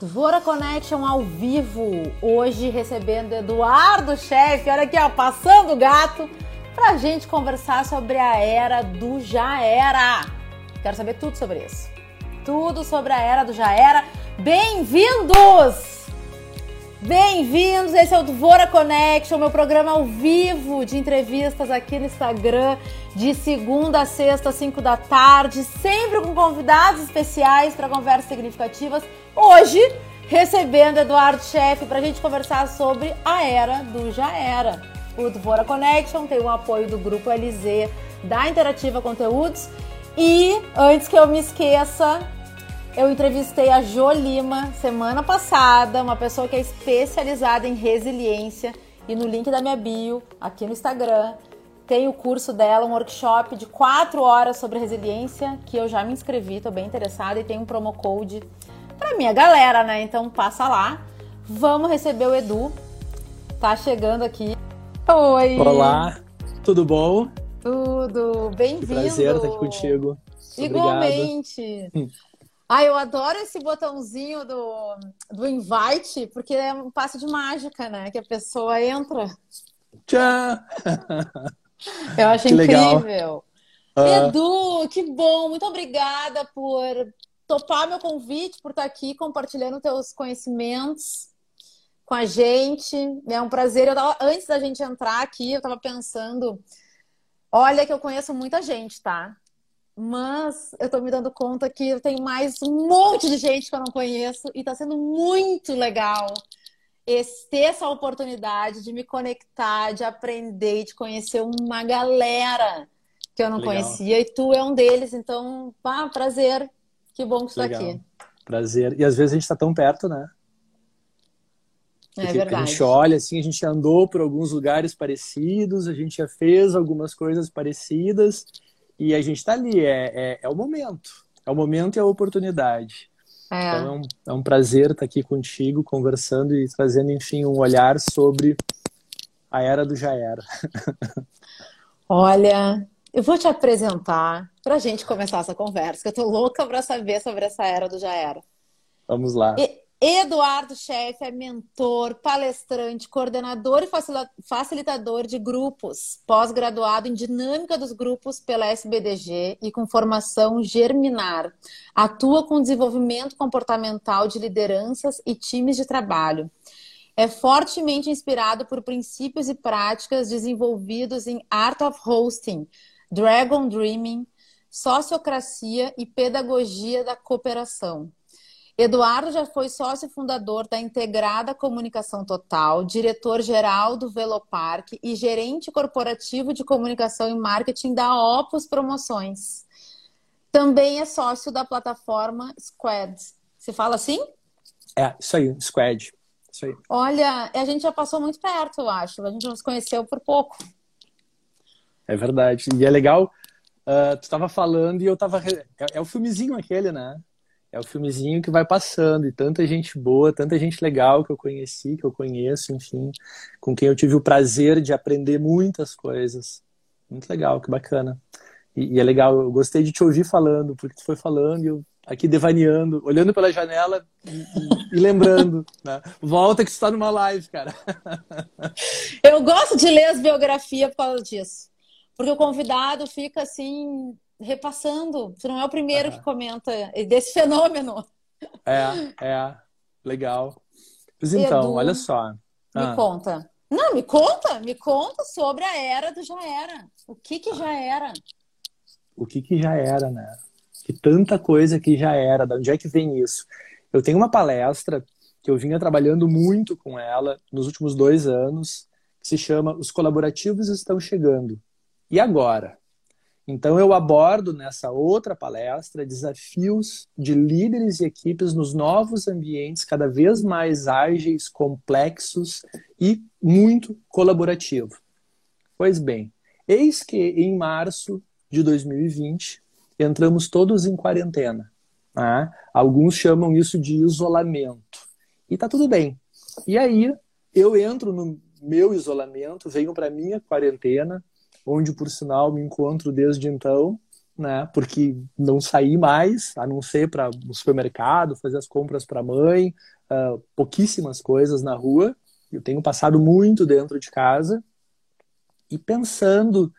Dvora Connection ao vivo, hoje recebendo Eduardo Chefe, olha aqui ó, passando o gato, pra gente conversar sobre a era do já era. Quero saber tudo sobre isso. Tudo sobre a era do já era. Bem-vindos! Bem-vindos, esse é o Dvora Connection, meu programa ao vivo de entrevistas aqui no Instagram, de segunda a sexta, às 5 da tarde, sempre com convidados especiais para conversas significativas. Hoje, recebendo Eduardo Chefe para a gente conversar sobre a era do já era. O Dvora Connection tem o apoio do Grupo LZ da Interativa Conteúdos. E antes que eu me esqueça, eu entrevistei a Jo Lima semana passada, uma pessoa que é especializada em resiliência. E no link da minha bio, aqui no Instagram, tem o curso dela, um workshop de 4 horas sobre resiliência, que eu já me inscrevi, estou bem interessada, e tem um promo code para minha galera, né? Então passa lá. Vamos receber o Edu. Tá chegando aqui. Oi! Olá, tudo bom? Tudo, bem-vindo. Prazer estar aqui contigo. Igualmente. Ah, eu adoro esse botãozinho do, do invite, porque é um passo de mágica, né? Que a pessoa entra. Tchau! Eu acho que incrível. Uh... Edu, que bom! Muito obrigada por topar meu convite, por estar aqui compartilhando teus conhecimentos com a gente. É um prazer. Eu tava, antes da gente entrar aqui, eu estava pensando. Olha que eu conheço muita gente, tá? Mas eu tô me dando conta que eu tenho mais um monte de gente que eu não conheço e tá sendo muito legal esse, ter essa oportunidade de me conectar, de aprender, de conhecer uma galera que eu não legal. conhecia e tu é um deles, então, pá, prazer. Que bom que tu tá aqui. Prazer. E às vezes a gente tá tão perto, né? É Porque verdade. A gente olha assim, a gente andou por alguns lugares parecidos, a gente já fez algumas coisas parecidas e a gente está ali, é, é, é, o momento. É o momento e a oportunidade. É. Então é um, é um prazer estar aqui contigo, conversando e trazendo, enfim, um olhar sobre a era do já era. Olha, eu vou te apresentar para a gente começar essa conversa, que eu tô louca para saber sobre essa era do já era. Vamos lá. E Eduardo Chefe é mentor, palestrante, coordenador e facilitador de grupos, pós-graduado em dinâmica dos grupos pela SBDG e com formação germinar. Atua com desenvolvimento comportamental de lideranças e times de trabalho. É fortemente inspirado por princípios e práticas desenvolvidos em Art of Hosting, Dragon Dreaming, Sociocracia e Pedagogia da Cooperação. Eduardo já foi sócio fundador da Integrada Comunicação Total, diretor-geral do Velopark e gerente corporativo de comunicação e marketing da Opus Promoções. Também é sócio da plataforma Squad. Se fala assim? É, isso aí, Squad. Isso aí. Olha, a gente já passou muito perto, eu acho. A gente nos conheceu por pouco. É verdade. E é legal, uh, tu estava falando e eu estava. É, o filmezinho aquele, né? é o filmezinho que vai passando e tanta gente boa, tanta gente legal que eu conheci, que eu conheço, enfim, com quem eu tive o prazer de aprender muitas coisas. Muito legal, que bacana. E, e é legal, eu gostei de te ouvir falando, porque tu foi falando e eu aqui devaneando, olhando pela janela e, e, e lembrando. Né? Volta que está numa live, cara. Eu gosto de ler as biografias por causa disso. Porque o convidado fica assim, repassando. Você não é o primeiro uhum. que comenta desse fenômeno. É, é. Legal. Mas então, Edu, olha só. Me ah. conta. Não, me conta, me conta sobre a era do já era. O que que já era? O que que já era, né? Que tanta coisa que já era. De onde é que vem isso? Eu tenho uma palestra que eu vinha trabalhando muito com ela nos últimos dois anos, que se chama Os Colaborativos Estão Chegando. E agora? Então, eu abordo nessa outra palestra desafios de líderes e equipes nos novos ambientes cada vez mais ágeis, complexos e muito colaborativo. Pois bem, eis que em março de 2020 entramos todos em quarentena. Né? Alguns chamam isso de isolamento. E tá tudo bem. E aí eu entro no meu isolamento, venho para minha quarentena onde, por sinal, me encontro desde então, né? Porque não saí mais, a não ser para o supermercado, fazer as compras para a mãe, uh, pouquíssimas coisas na rua. Eu tenho passado muito dentro de casa e pensando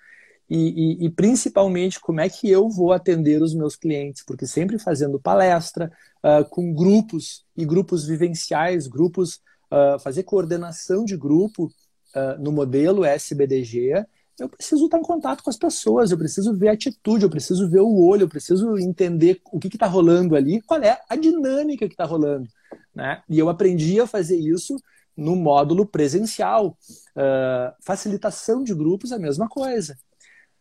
e, e, e, principalmente como é que eu vou atender os meus clientes, porque sempre fazendo palestra uh, com grupos e grupos vivenciais, grupos, uh, fazer coordenação de grupo uh, no modelo SBDG, eu preciso estar em contato com as pessoas, eu preciso ver a atitude, eu preciso ver o olho, eu preciso entender o que está rolando ali, qual é a dinâmica que está rolando. Né? E eu aprendi a fazer isso no módulo presencial. facilitação de grupos, a mesma coisa.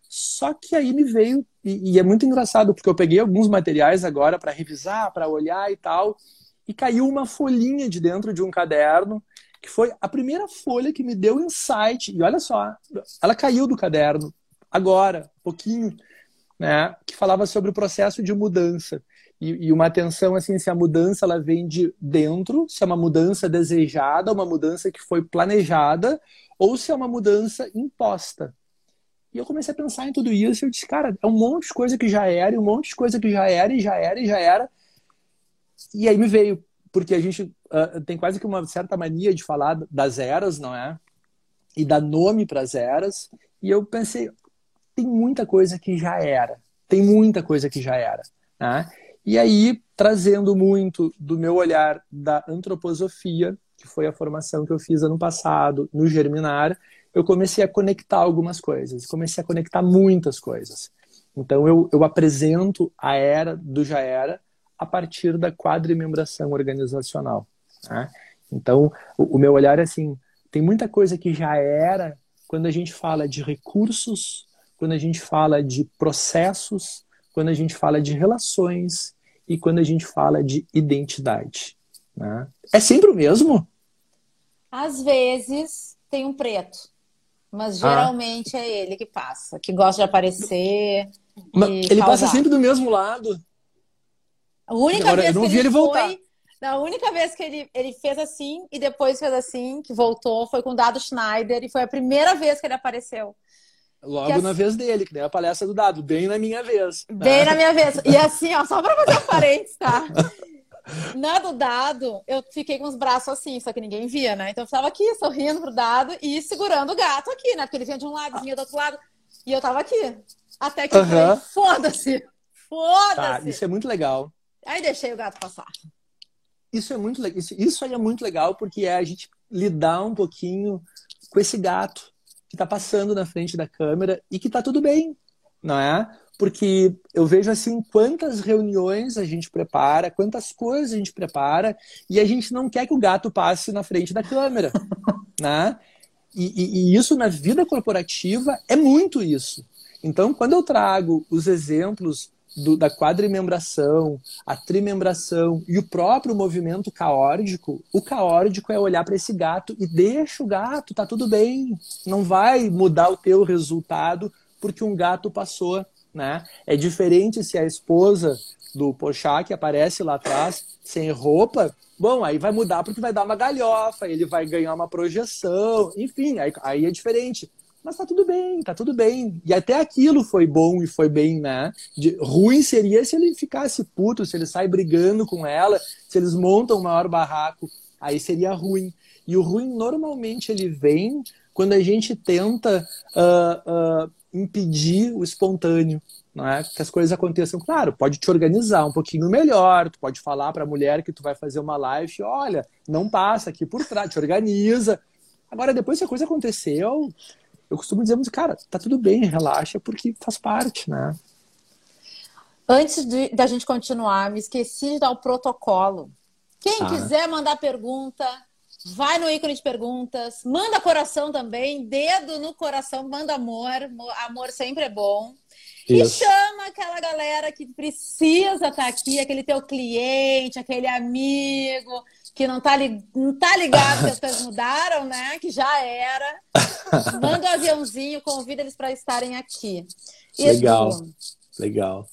Só que aí me veio, e, e é muito engraçado, porque eu peguei alguns materiais agora para revisar, para olhar e tal, e caiu uma folhinha de dentro de um caderno, que foi a primeira folha que me deu insight. E olha só, ela caiu do caderno, agora, pouquinho, né, que falava sobre o processo de mudança. E, e, uma atenção assim, se a mudança ela vem de dentro, se é uma mudança desejada, uma mudança que foi planejada, ou se é uma mudança imposta. E eu comecei a pensar em tudo isso e eu disse, cara, é um monte de coisa que já era, um monte de coisa que já era, e já era, e já era. E aí me veio, porque a gente uh, tem quase que uma certa mania de falar das eras, não é? E dar nome para as eras. E eu pensei, tem muita coisa que já era. Tem muita coisa que já era. Né? E aí, trazendo muito do meu olhar da antroposofia, que foi a formação que eu fiz ano passado no Germinar, eu comecei a conectar algumas coisas, comecei a conectar muitas coisas. Então eu, eu apresento a era do já era a partir da quadrimembração organizacional. Né? Então o, o meu olhar é assim, tem muita coisa que já era quando a gente fala de recursos, quando a gente fala de processos, quando a gente fala de relações e quando a gente fala de identidade. Né? É sempre o mesmo? Às vezes tem um preto. Mas ah. geralmente ah. é ele que passa, que gosta de aparecer. ele passa sempre do mesmo lado. A única Agora, vez eu não que vi ele, ele voltar. Foi, a única vez que ele, ele fez assim e depois fez assim, que voltou, foi com o Dado Schneider e foi a primeira vez que ele apareceu. Logo que na vez dele, que nem a palestra do Dado, bem na minha vez. Bem na minha vez. E assim, ó, só pra fazer um parênteses, tá? Na do dado, eu fiquei com os braços assim, só que ninguém via, né? Então eu tava aqui, sorrindo pro dado e segurando o gato aqui, né? Porque ele vinha de um lado, vinha do outro lado. E eu tava aqui. Até que uhum. foda-se! Foda-se! Tá, isso é muito legal. Aí deixei o gato passar. Isso é muito legal. Isso, isso aí é muito legal porque é a gente lidar um pouquinho com esse gato que tá passando na frente da câmera e que tá tudo bem, não é? porque eu vejo assim quantas reuniões a gente prepara, quantas coisas a gente prepara, e a gente não quer que o gato passe na frente da câmera, né? E, e, e, isso na vida corporativa é muito isso. Então, quando eu trago os exemplos do, da quadrimembração, a trimembração e o próprio movimento caórdico, o caórdico é olhar para esse gato e deixa o gato, tá tudo bem, não vai mudar o teu resultado porque um gato passou né? É diferente se a esposa do Porchat aparece lá atrás sem roupa, bom, aí vai mudar porque vai dar uma galhofa, ele vai ganhar uma projeção, enfim, aí, aí é diferente. Mas tá tudo bem, tá tudo bem. E até aquilo foi bom e foi bem, né? De, ruim seria se ele ficasse puto, se ele sai brigando com ela, se eles montam um maior barraco, aí seria ruim. E o ruim normalmente ele vem quando a gente tenta uh, uh, impedir o espontâneo, não é? Que as coisas aconteçam. Claro, pode te organizar um pouquinho melhor, tu pode falar para a mulher que tu vai fazer uma live, olha, não passa aqui por trás, te organiza. Agora, depois que a coisa aconteceu, eu costumo dizer, cara, tá tudo bem, relaxa, porque faz parte, né? Antes de, da gente continuar, me esqueci de dar o protocolo. Quem ah. quiser mandar pergunta, Vai no ícone de perguntas, manda coração também, dedo no coração, manda amor, amor sempre é bom. Isso. E chama aquela galera que precisa estar tá aqui, aquele teu cliente, aquele amigo que não tá, li... não tá ligado que as coisas mudaram, né? Que já era. Manda um aviãozinho, convida eles para estarem aqui. Legal, assim, legal.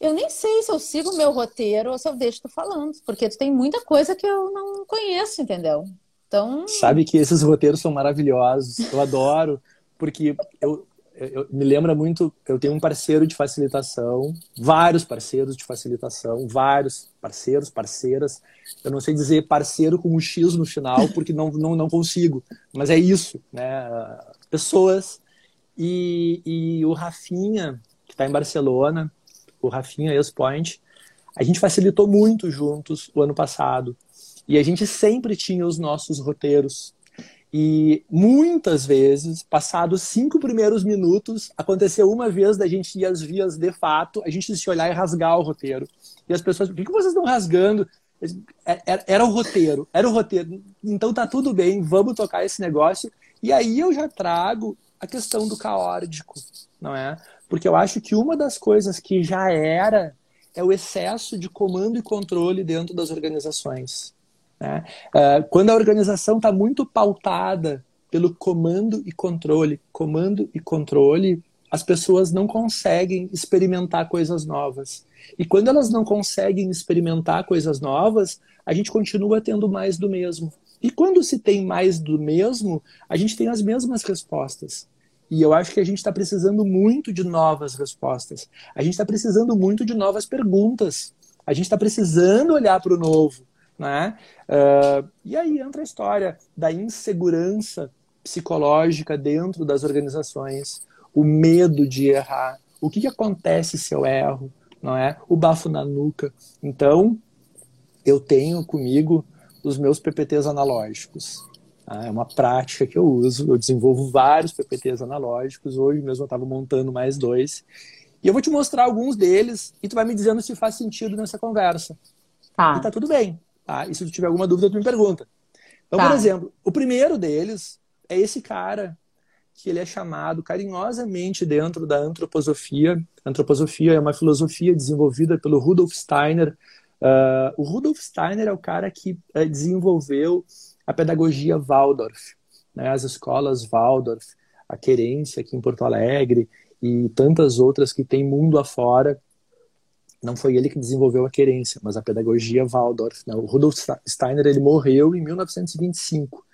Eu nem sei se eu sigo o meu roteiro ou se eu deixo tu falando, porque tu tem muita coisa que eu não conheço, entendeu? Então. Sabe que esses roteiros são maravilhosos, eu adoro, porque eu, eu, me lembra muito, eu tenho um parceiro de facilitação, vários parceiros de facilitação, vários parceiros, parceiras. Eu não sei dizer parceiro com um X no final, porque não, não, não consigo, mas é isso, né? Pessoas. E, e o Rafinha, que está em Barcelona, o Rafinha ex-point, a gente facilitou muito juntos o ano passado. E a gente sempre tinha os nossos roteiros e muitas vezes, passados cinco primeiros minutos, aconteceu uma vez da gente ir às vias de fato, a gente se olhar e rasgar o roteiro. E as pessoas, por que vocês estão rasgando? É, era o roteiro, era o roteiro. Então tá tudo bem, vamos tocar esse negócio. E aí eu já trago a questão do caótico, não é? Porque eu acho que uma das coisas que já era é o excesso de comando e controle dentro das organizações. Né? Uh, quando a organização está muito pautada pelo comando e controle, comando e controle, as pessoas não conseguem experimentar coisas novas. E quando elas não conseguem experimentar coisas novas, a gente continua tendo mais do mesmo. E quando se tem mais do mesmo, a gente tem as mesmas respostas. E eu acho que a gente está precisando muito de novas respostas. A gente está precisando muito de novas perguntas. A gente está precisando olhar para o novo. Né? Uh, e aí entra a história da insegurança psicológica dentro das organizações, o medo de errar, o que, que acontece se eu erro, não é? O bafo na nuca. Então, eu tenho comigo os meus PPTs analógicos. Tá? É uma prática que eu uso. Eu desenvolvo vários PPTs analógicos. Hoje mesmo eu estava montando mais dois. E eu vou te mostrar alguns deles e tu vai me dizendo se faz sentido nessa conversa. Tá. E tá tudo bem. Tá? E se tu tiver alguma dúvida, tu me pergunta. Então, tá. por exemplo, o primeiro deles é esse cara que ele é chamado carinhosamente dentro da antroposofia. A antroposofia é uma filosofia desenvolvida pelo Rudolf Steiner. Uh, o Rudolf Steiner é o cara que uh, desenvolveu a pedagogia Waldorf, né? as escolas Waldorf, a Querência aqui em Porto Alegre e tantas outras que tem mundo afora não foi ele que desenvolveu a querência, mas a pedagogia Waldorf. Né? O Rudolf Steiner ele morreu em 1925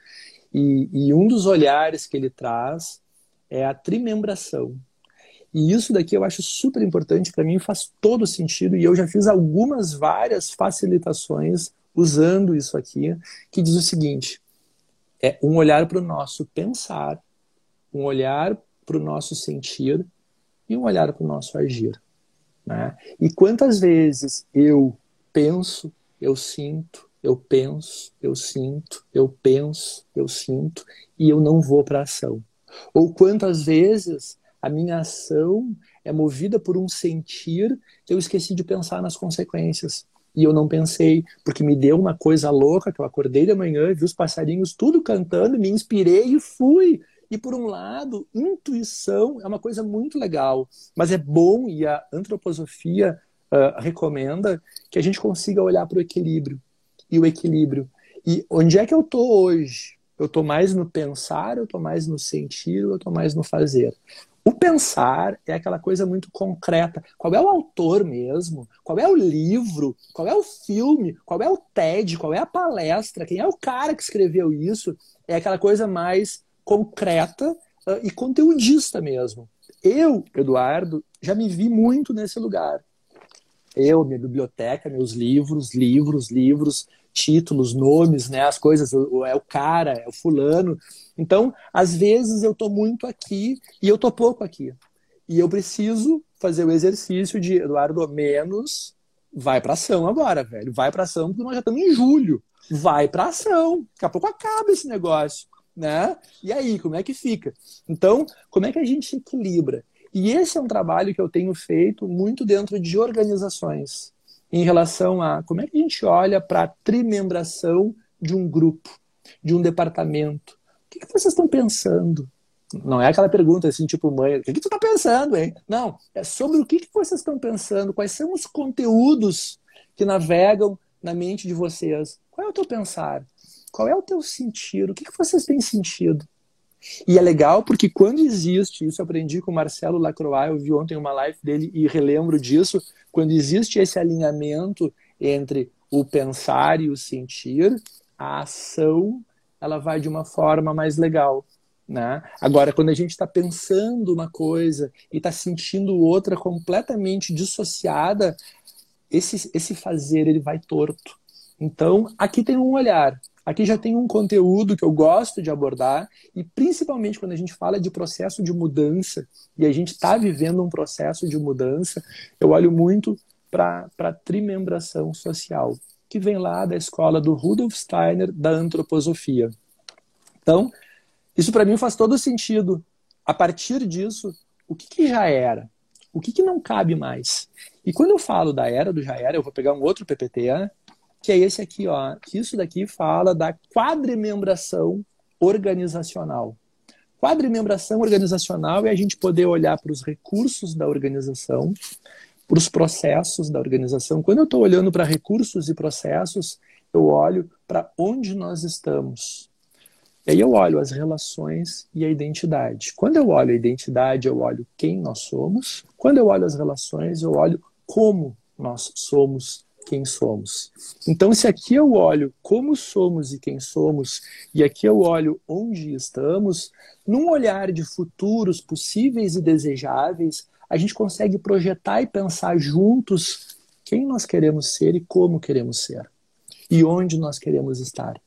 e, e um dos olhares que ele traz é a trimembração. E isso daqui eu acho super importante para mim, faz todo sentido e eu já fiz algumas várias facilitações usando isso aqui, que diz o seguinte: é um olhar para o nosso pensar, um olhar para o nosso sentir e um olhar para o nosso agir. Né? E quantas vezes eu penso, eu sinto, eu penso, eu sinto, eu penso, eu sinto, e eu não vou para ação. Ou quantas vezes a minha ação é movida por um sentir que eu esqueci de pensar nas consequências. E eu não pensei, porque me deu uma coisa louca, que eu acordei de manhã, vi os passarinhos tudo cantando, me inspirei e fui. E por um lado, intuição é uma coisa muito legal, mas é bom e a antroposofia uh, recomenda que a gente consiga olhar para o equilíbrio. E o equilíbrio. E onde é que eu estou hoje? Eu estou mais no pensar, eu estou mais no sentir, eu estou mais no fazer. O pensar é aquela coisa muito concreta. Qual é o autor mesmo? Qual é o livro? Qual é o filme? Qual é o TED? Qual é a palestra? Quem é o cara que escreveu isso? É aquela coisa mais concreta uh, e conteudista mesmo. Eu, Eduardo, já me vi muito nesse lugar. Eu, minha biblioteca, meus livros, livros, livros, títulos, nomes, né, as coisas, é o cara, é o fulano. Então, às vezes eu tô muito aqui e eu tô pouco aqui. E eu preciso fazer o exercício de Eduardo menos vai para ação agora, velho. Vai para ação porque nós já estamos em julho. Vai para ação. Daqui a pouco acaba esse negócio né? E aí, como é que fica? Então, como é que a gente equilibra? E esse é um trabalho que eu tenho feito muito dentro de organizações, em relação a como é que a gente olha para a trimembração de um grupo, de um departamento. O que, que vocês estão pensando? Não é aquela pergunta assim, tipo, mãe, o que, que tu está pensando, hein? Não, é sobre o que, que vocês estão pensando, quais são os conteúdos que navegam na mente de vocês. Qual é o teu pensar? Qual é o teu sentido? O que, que vocês têm sentido? E é legal porque quando existe, isso eu aprendi com o Marcelo Lacroix, eu vi ontem uma live dele e relembro disso, quando existe esse alinhamento entre o pensar e o sentir, a ação ela vai de uma forma mais legal. Né? Agora, quando a gente está pensando uma coisa e está sentindo outra completamente dissociada, esse, esse fazer ele vai torto. Então, aqui tem um olhar, aqui já tem um conteúdo que eu gosto de abordar, e principalmente quando a gente fala de processo de mudança, e a gente está vivendo um processo de mudança, eu olho muito para a trimembração social, que vem lá da escola do Rudolf Steiner da antroposofia. Então, isso para mim faz todo sentido. A partir disso, o que, que já era? O que, que não cabe mais? E quando eu falo da era do já era, eu vou pegar um outro PPT? Que é esse aqui, ó. Isso daqui fala da quadrimembração organizacional. Quadrimembração organizacional é a gente poder olhar para os recursos da organização, para os processos da organização. Quando eu estou olhando para recursos e processos, eu olho para onde nós estamos. E aí eu olho as relações e a identidade. Quando eu olho a identidade, eu olho quem nós somos. Quando eu olho as relações, eu olho como nós somos quem somos. Então, se aqui eu olho como somos e quem somos, e aqui eu olho onde estamos, num olhar de futuros possíveis e desejáveis, a gente consegue projetar e pensar juntos quem nós queremos ser e como queremos ser, e onde nós queremos estar.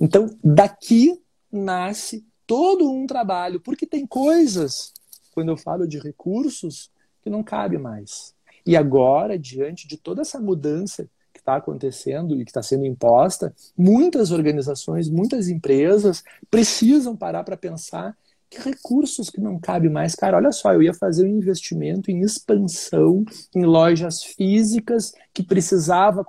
Então, daqui nasce todo um trabalho, porque tem coisas, quando eu falo de recursos, que não cabe mais. E agora, diante de toda essa mudança que está acontecendo e que está sendo imposta, muitas organizações, muitas empresas precisam parar para pensar que recursos que não cabe mais. Cara, olha só, eu ia fazer um investimento em expansão em lojas físicas que precisava.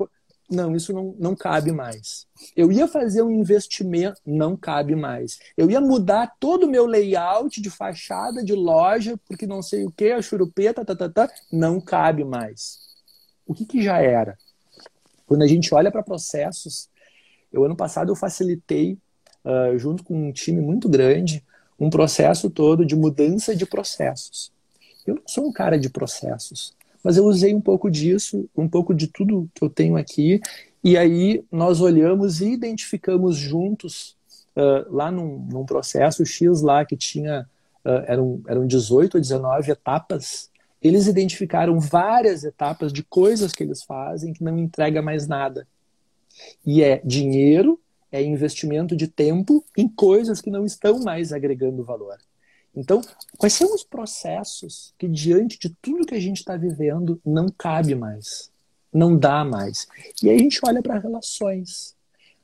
Não, isso não, não cabe mais. Eu ia fazer um investimento, não cabe mais. Eu ia mudar todo o meu layout de fachada de loja, porque não sei o que, a churupeta, tá, tá, tá, não cabe mais. O que, que já era? Quando a gente olha para processos, eu ano passado eu facilitei, uh, junto com um time muito grande, um processo todo de mudança de processos. Eu não sou um cara de processos mas eu usei um pouco disso, um pouco de tudo que eu tenho aqui, e aí nós olhamos e identificamos juntos, uh, lá num, num, processo X lá que tinha, uh, eram, eram 18 ou 19 etapas, eles identificaram várias etapas de coisas que eles fazem que não entrega mais nada. E é dinheiro, é investimento de tempo em coisas que não estão mais agregando valor. Então, quais são os processos que, diante de tudo que a gente está vivendo, não cabe mais? Não dá mais. E aí a gente olha para relações.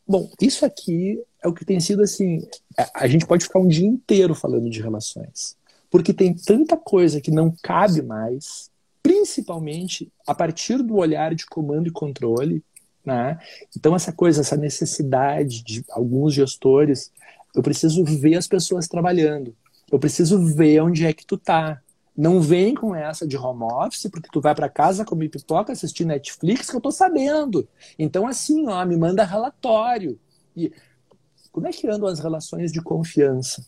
Bom, isso aqui é o que tem sido assim. É, a gente pode ficar um dia inteiro falando de relações. Porque tem tanta coisa que não cabe mais, principalmente a partir do olhar de comando e controle. Né? Então, essa coisa, essa necessidade de alguns gestores, eu preciso ver as pessoas trabalhando. Eu preciso ver onde é que tu tá. Não vem com essa de home office, porque tu vai para casa comer pipoca, assistir Netflix, que eu tô sabendo. Então, assim, ó, me manda relatório. E como é que andam as relações de confiança?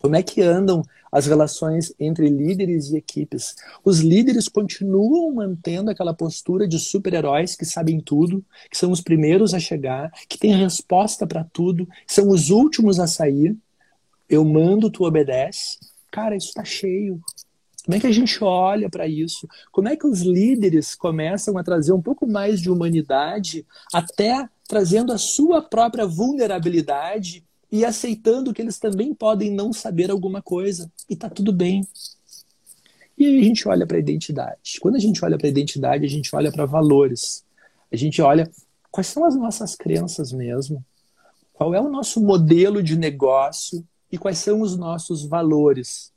Como é que andam as relações entre líderes e equipes? Os líderes continuam mantendo aquela postura de super-heróis que sabem tudo, que são os primeiros a chegar, que têm resposta para tudo, são os últimos a sair eu mando, tu obedece. Cara, isso está cheio. Como é que a gente olha para isso? Como é que os líderes começam a trazer um pouco mais de humanidade, até trazendo a sua própria vulnerabilidade e aceitando que eles também podem não saber alguma coisa e tá tudo bem. E aí a gente olha para a identidade. Quando a gente olha para a identidade, a gente olha para valores. A gente olha quais são as nossas crenças mesmo. Qual é o nosso modelo de negócio? E quais são os nossos valores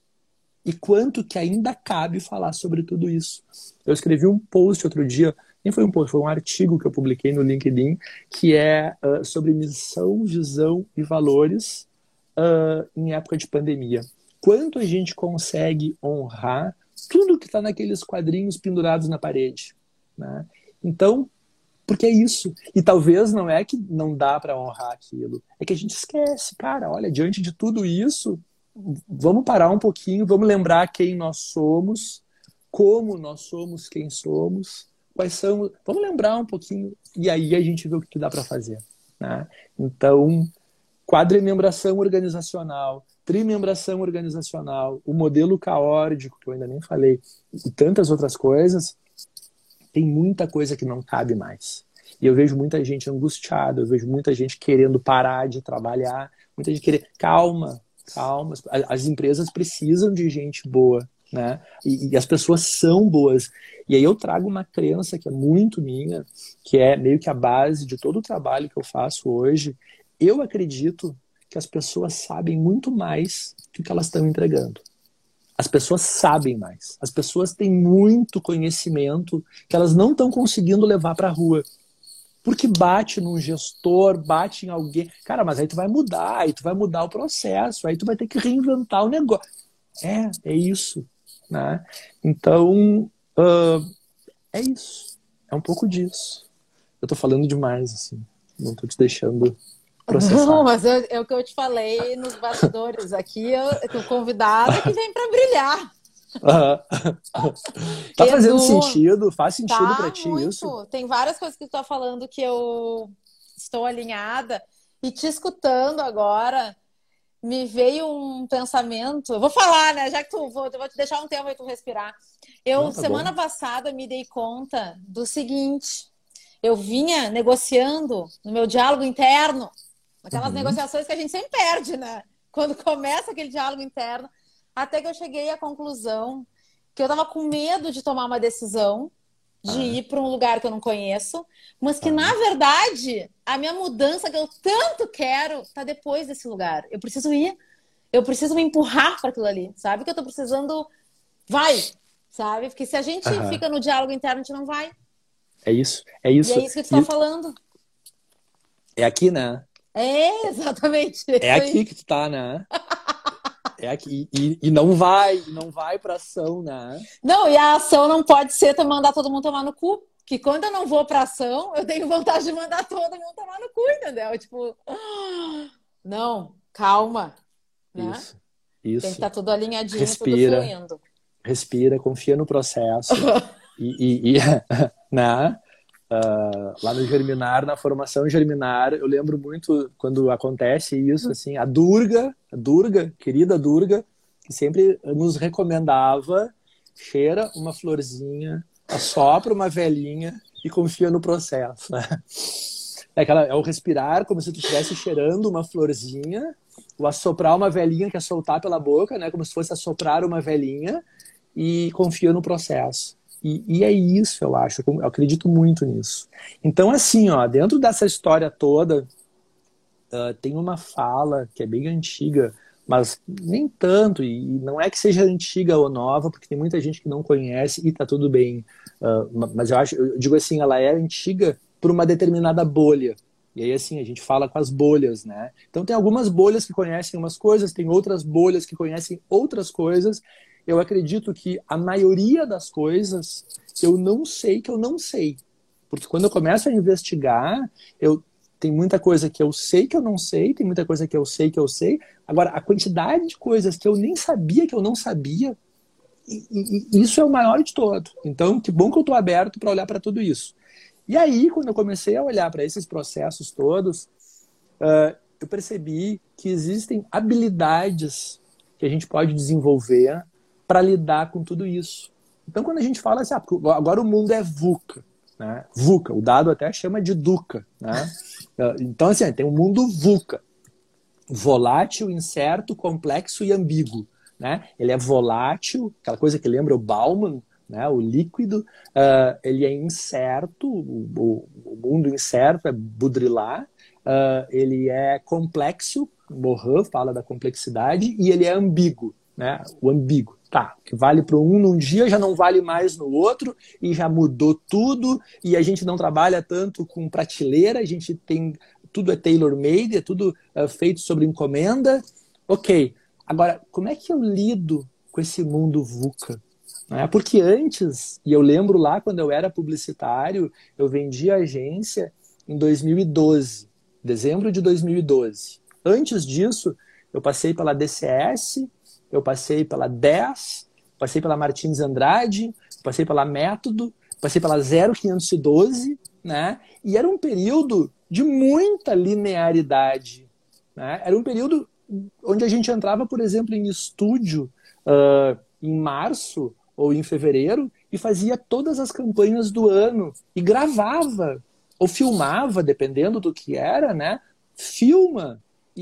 e quanto que ainda cabe falar sobre tudo isso. Eu escrevi um post outro dia, nem foi um post, foi um artigo que eu publiquei no LinkedIn, que é uh, sobre missão, visão e valores uh, em época de pandemia. Quanto a gente consegue honrar tudo que está naqueles quadrinhos pendurados na parede. Né? Então, porque é isso. E talvez não é que não dá para honrar aquilo, é que a gente esquece, cara, olha, diante de tudo isso, vamos parar um pouquinho, vamos lembrar quem nós somos, como nós somos quem somos, quais são, vamos lembrar um pouquinho e aí a gente vê o que dá para fazer, né? Então, quadrimembração organizacional, trimembração organizacional, o modelo caórdico, que eu ainda nem falei, e tantas outras coisas, tem muita coisa que não cabe mais. E eu vejo muita gente angustiada, eu vejo muita gente querendo parar de trabalhar, muita gente querendo. Calma, calma. As empresas precisam de gente boa, né? E, e, as pessoas são boas. E aí eu trago uma crença que é muito minha, que é meio que a base de todo o trabalho que eu faço hoje. Eu acredito que as pessoas sabem muito mais do que elas estão entregando. As pessoas sabem mais. As pessoas têm muito conhecimento que elas não estão conseguindo levar para a rua. Porque bate num gestor, bate em alguém. Cara, mas aí tu vai mudar, aí tu vai mudar o processo, aí tu vai ter que reinventar o negócio. É, é isso. Né? Então, uh, é isso. É um pouco disso. Eu tô falando demais, assim. Não tô te deixando processar. Não, mas é, é o que eu te falei nos bastidores. Aqui eu, o convidado que vem para brilhar. Uhum. tá fazendo Edu, sentido? Faz sentido tá para ti muito. isso? Tem várias coisas que tu tá falando que eu estou alinhada. E te escutando agora, me veio um pensamento. Eu vou falar, né? Já que tu vou, eu vou te deixar um tempo aí tu respirar. Eu, tá semana bom. passada, me dei conta do seguinte: eu vinha negociando no meu diálogo interno, aquelas uhum. negociações que a gente sempre perde, né? Quando começa aquele diálogo interno, até que eu cheguei à conclusão que eu tava com medo de tomar uma decisão de ah. ir para um lugar que eu não conheço, mas que ah. na verdade a minha mudança que eu tanto quero tá depois desse lugar. Eu preciso ir, eu preciso me empurrar para aquilo ali, sabe? Que eu tô precisando, vai, sabe? Porque se a gente fica no diálogo interno, a gente não vai. É isso, é isso. E é isso que tu tá falando. É aqui, né? É, exatamente. É aqui que tu tá, né? É aqui. E, e não vai, não vai pra ação, né? Não, e a ação não pode ser mandar todo mundo tomar no cu. Que quando eu não vou pra ação, eu tenho vontade de mandar todo mundo tomar no cu, entendeu? Tipo, não, calma. Né? Isso. Isso. Tem que estar tá tudo alinhadinho, respira, tudo fluindo. Respira, confia no processo. e, e, e né? Uh, lá no Germinar, na formação Germinar, eu lembro muito quando acontece isso, assim, a Durga, a Durga, querida Durga, que sempre nos recomendava, cheira uma florzinha, assopra uma velhinha e confia no processo, né? É, aquela, é o respirar como se tu estivesse cheirando uma florzinha, o assoprar uma velhinha que é soltar pela boca, né? Como se fosse assoprar uma velhinha e confia no processo. E, e, é isso, eu acho, eu acredito muito nisso. Então, assim, ó, dentro dessa história toda, uh, tem uma fala que é bem antiga, mas nem tanto, e não é que seja antiga ou nova, porque tem muita gente que não conhece e tá tudo bem. Uh, mas eu acho, eu digo assim, ela é antiga por uma determinada bolha. E aí, assim, a gente fala com as bolhas, né? Então, tem algumas bolhas que conhecem umas coisas, tem outras bolhas que conhecem outras coisas, eu acredito que a maioria das coisas eu não sei que eu não sei. Porque quando eu começo a investigar, eu tem muita coisa que eu sei que eu não sei, tem muita coisa que eu sei que eu sei. Agora, a quantidade de coisas que eu nem sabia que eu não sabia, e, e, isso é o maior de todo. Então, que bom que eu estou aberto para olhar para tudo isso. E aí, quando eu comecei a olhar para esses processos todos, uh, eu percebi que existem habilidades que a gente pode desenvolver para lidar com tudo isso. Então, quando a gente fala assim, ah, agora o mundo é VUCA, né? VUCA, o dado até chama de DUCA, né? Então, assim, tem um mundo VUCA, volátil, incerto, complexo e ambíguo, né? Ele é volátil, aquela coisa que lembra o Bauman, né? O líquido, uh, ele é incerto, o, o, mundo incerto é Baudrillard, uh, ele é complexo, Morin fala da complexidade, e ele é ambíguo, né? O ambíguo. Tá, que vale para um num dia já não vale mais no outro e já mudou tudo e a gente não trabalha tanto com prateleira, a gente tem tudo é tailor-made, é tudo é, feito sobre encomenda. Ok, agora como é que eu lido com esse mundo VUCA? É, porque antes, e eu lembro lá quando eu era publicitário, eu vendi agência em 2012, dezembro de 2012. Antes disso, eu passei pela DCS, eu passei pela 10, passei pela Martins Andrade, passei pela Método, passei pela 0512, né? E era um período de muita linearidade. Né? Era um período onde a gente entrava, por exemplo, em estúdio uh, em março ou em fevereiro e fazia todas as campanhas do ano e gravava ou filmava, dependendo do que era, né? Filma.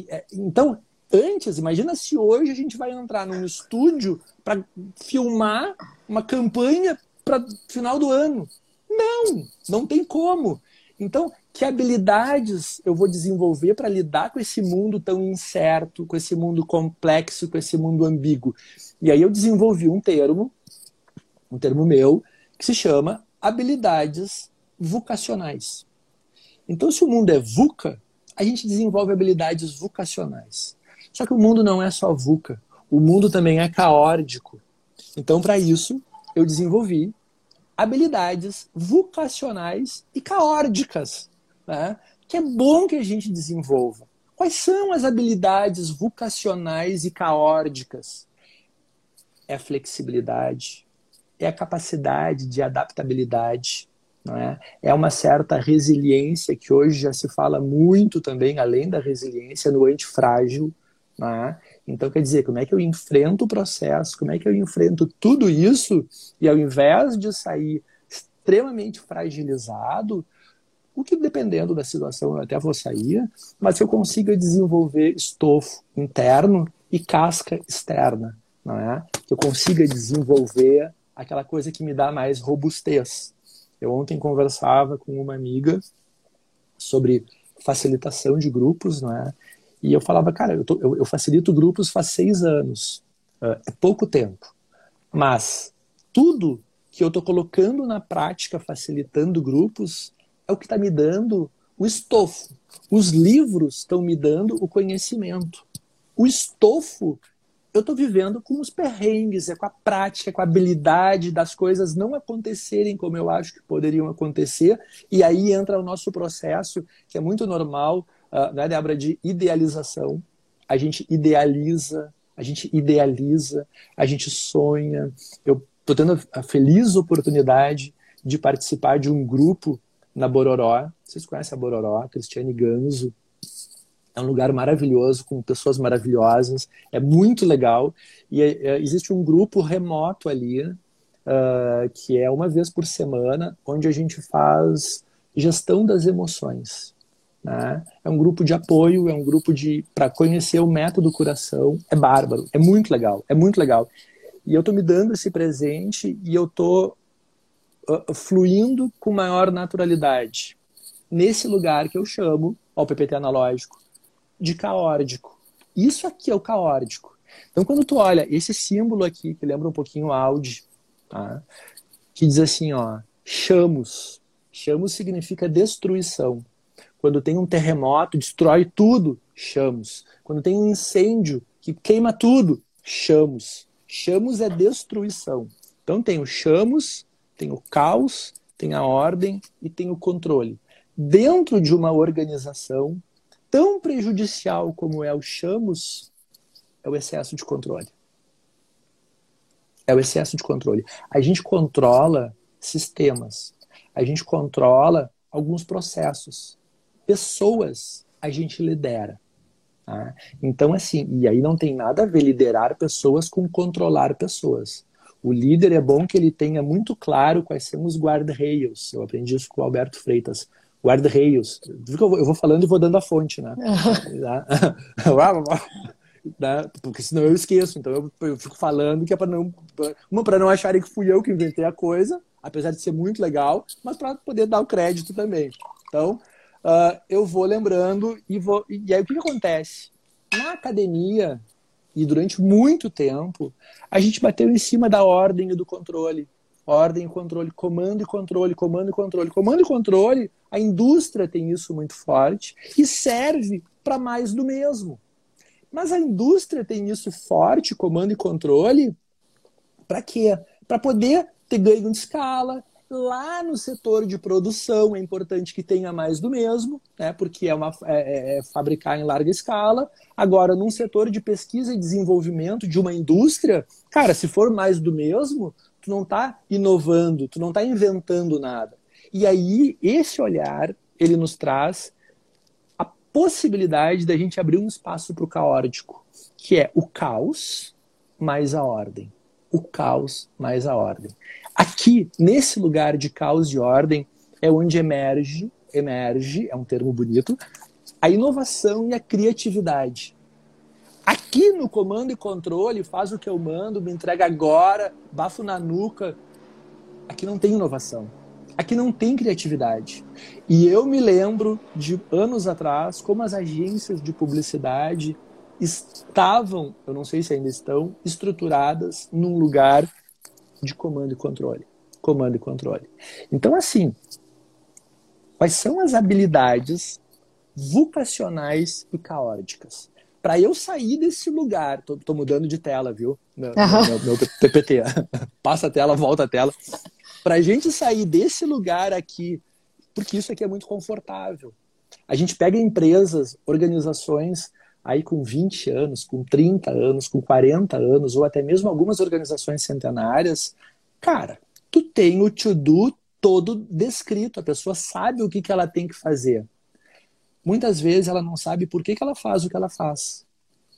É, então, antes, imagina se hoje a gente vai entrar num estúdio para filmar uma campanha para final do ano. Não, não tem como. Então, que habilidades eu vou desenvolver para lidar com esse mundo tão incerto, com esse mundo complexo, com esse mundo ambíguo? E aí eu desenvolvi um termo, um termo meu, que se chama habilidades vocacionais. Então, se o mundo é VUCA, a gente desenvolve habilidades vocacionais. Só que o mundo não é só VUCA, o mundo também é caórdico. Então, para isso, eu desenvolvi habilidades vocacionais e caórdicas, né? que é bom que a gente desenvolva. Quais são as habilidades vocacionais e caórdicas? É a flexibilidade, é a capacidade de adaptabilidade, é? é uma certa resiliência que hoje já se fala muito também, além da resiliência, no antifrágil. Não é? Então, quer dizer, como é que eu enfrento o processo, como é que eu enfrento tudo isso e ao invés de sair extremamente fragilizado, o que dependendo da situação eu até vou sair, mas que eu consiga desenvolver estofo interno e casca externa, não é? Que eu consiga desenvolver aquela coisa que me dá mais robustez. Eu ontem conversava com uma amiga sobre facilitação de grupos, não é? E eu falava, cara, eu, tô, eu, eu facilito grupos faz seis anos. Uh, é pouco tempo. Mas tudo que eu estou colocando na prática, facilitando grupos, é o que está me dando o estofo. Os livros estão me dando o conhecimento. O estofo eu estou vivendo com os perrengues, é com a prática, com a habilidade das coisas não acontecerem como eu acho que poderiam acontecer. E aí entra o nosso processo, que é muito normal, né, Débora, de idealização. A gente idealiza, a gente idealiza, a gente sonha. Eu estou tendo a feliz oportunidade de participar de um grupo na Bororó. Vocês conhecem a Bororó, Cristiane Ganzo. É um lugar maravilhoso, com pessoas maravilhosas. É muito legal. E é, é, existe um grupo remoto ali, uh, que é uma vez por semana, onde a gente faz gestão das emoções. Né? É um grupo de apoio, é um grupo de para conhecer o método coração. É bárbaro, é muito legal, é muito legal. E eu tô me dando esse presente e eu tô uh, fluindo com maior naturalidade nesse lugar que eu chamo, ao PPT analógico, de caórdico. Isso aqui é o caórdico. Então, quando tu olha esse símbolo aqui, que lembra um pouquinho o Audi, tá? que diz assim, ó, chamos. Chamos significa destruição. Quando tem um terremoto, destrói tudo, chamos. Quando tem um incêndio que queima tudo, chamos. Chamos é destruição. Então tem o chamos, tem o caos, tem a ordem e tem o controle. Dentro de uma organização tão prejudicial como é o chamos, é o excesso de controle. É o excesso de controle. A gente controla sistemas, a gente controla alguns processos pessoas a gente lidera. Tá? Então, assim, e aí não tem nada a ver liderar pessoas com controlar pessoas. O líder é bom que ele tenha muito claro quais são os guarda-rails. Eu aprendi isso com o Alberto Freitas. Guarda-rails. Eu vou falando e vou dando a fonte, né? né? Porque senão eu esqueço. Então eu, eu fico falando que é para não, uma para não acharem que fui eu que inventei a coisa, apesar de ser muito legal, mas para poder dar o crédito também. Então, uh, eu vou lembrando e vou. E aí o que, que acontece? Na academia, e durante muito tempo, a gente bateu em cima da ordem e do controle. Ordem e controle, comando e controle, comando e controle. Comando e controle, a indústria tem isso muito forte e serve para mais do mesmo. Mas a indústria tem isso forte, comando e controle, para quê? Para poder ter ganho de escala, Lá no setor de produção é importante que tenha mais do mesmo, né, porque é, uma, é, é, é fabricar em larga escala. Agora, num setor de pesquisa e desenvolvimento de uma indústria, cara, se for mais do mesmo, tu não está inovando, tu não está inventando nada. E aí, esse olhar, ele nos traz a possibilidade da gente abrir um espaço para o caótico, que é o caos mais a ordem. O caos mais a ordem. Aqui, nesse lugar de caos e ordem, é onde emerge, emerge, é um termo bonito, a inovação e a criatividade. Aqui no comando e controle, faz o que eu mando, me entrega agora, bafo na nuca. Aqui não tem inovação. Aqui não tem criatividade. E eu me lembro de anos atrás como as agências de publicidade estavam, eu não sei se ainda estão, estruturadas num lugar de comando e controle. Comando e controle. Então, assim, quais são as habilidades vocacionais e caóticas? Para eu sair desse lugar, tô, tô, mudando de tela, viu? Meu, uhum. meu, meu PPT. Passa a tela, volta a tela. Para a gente sair desse lugar aqui, porque isso aqui é muito confortável. A gente pega empresas, organizações aí com 20 anos, com 30 anos, com 40 anos, ou até mesmo algumas organizações centenárias, cara, tu tem o to-do todo descrito, a pessoa sabe o que, que ela tem que fazer. Muitas vezes ela não sabe por que, que ela faz o que ela faz.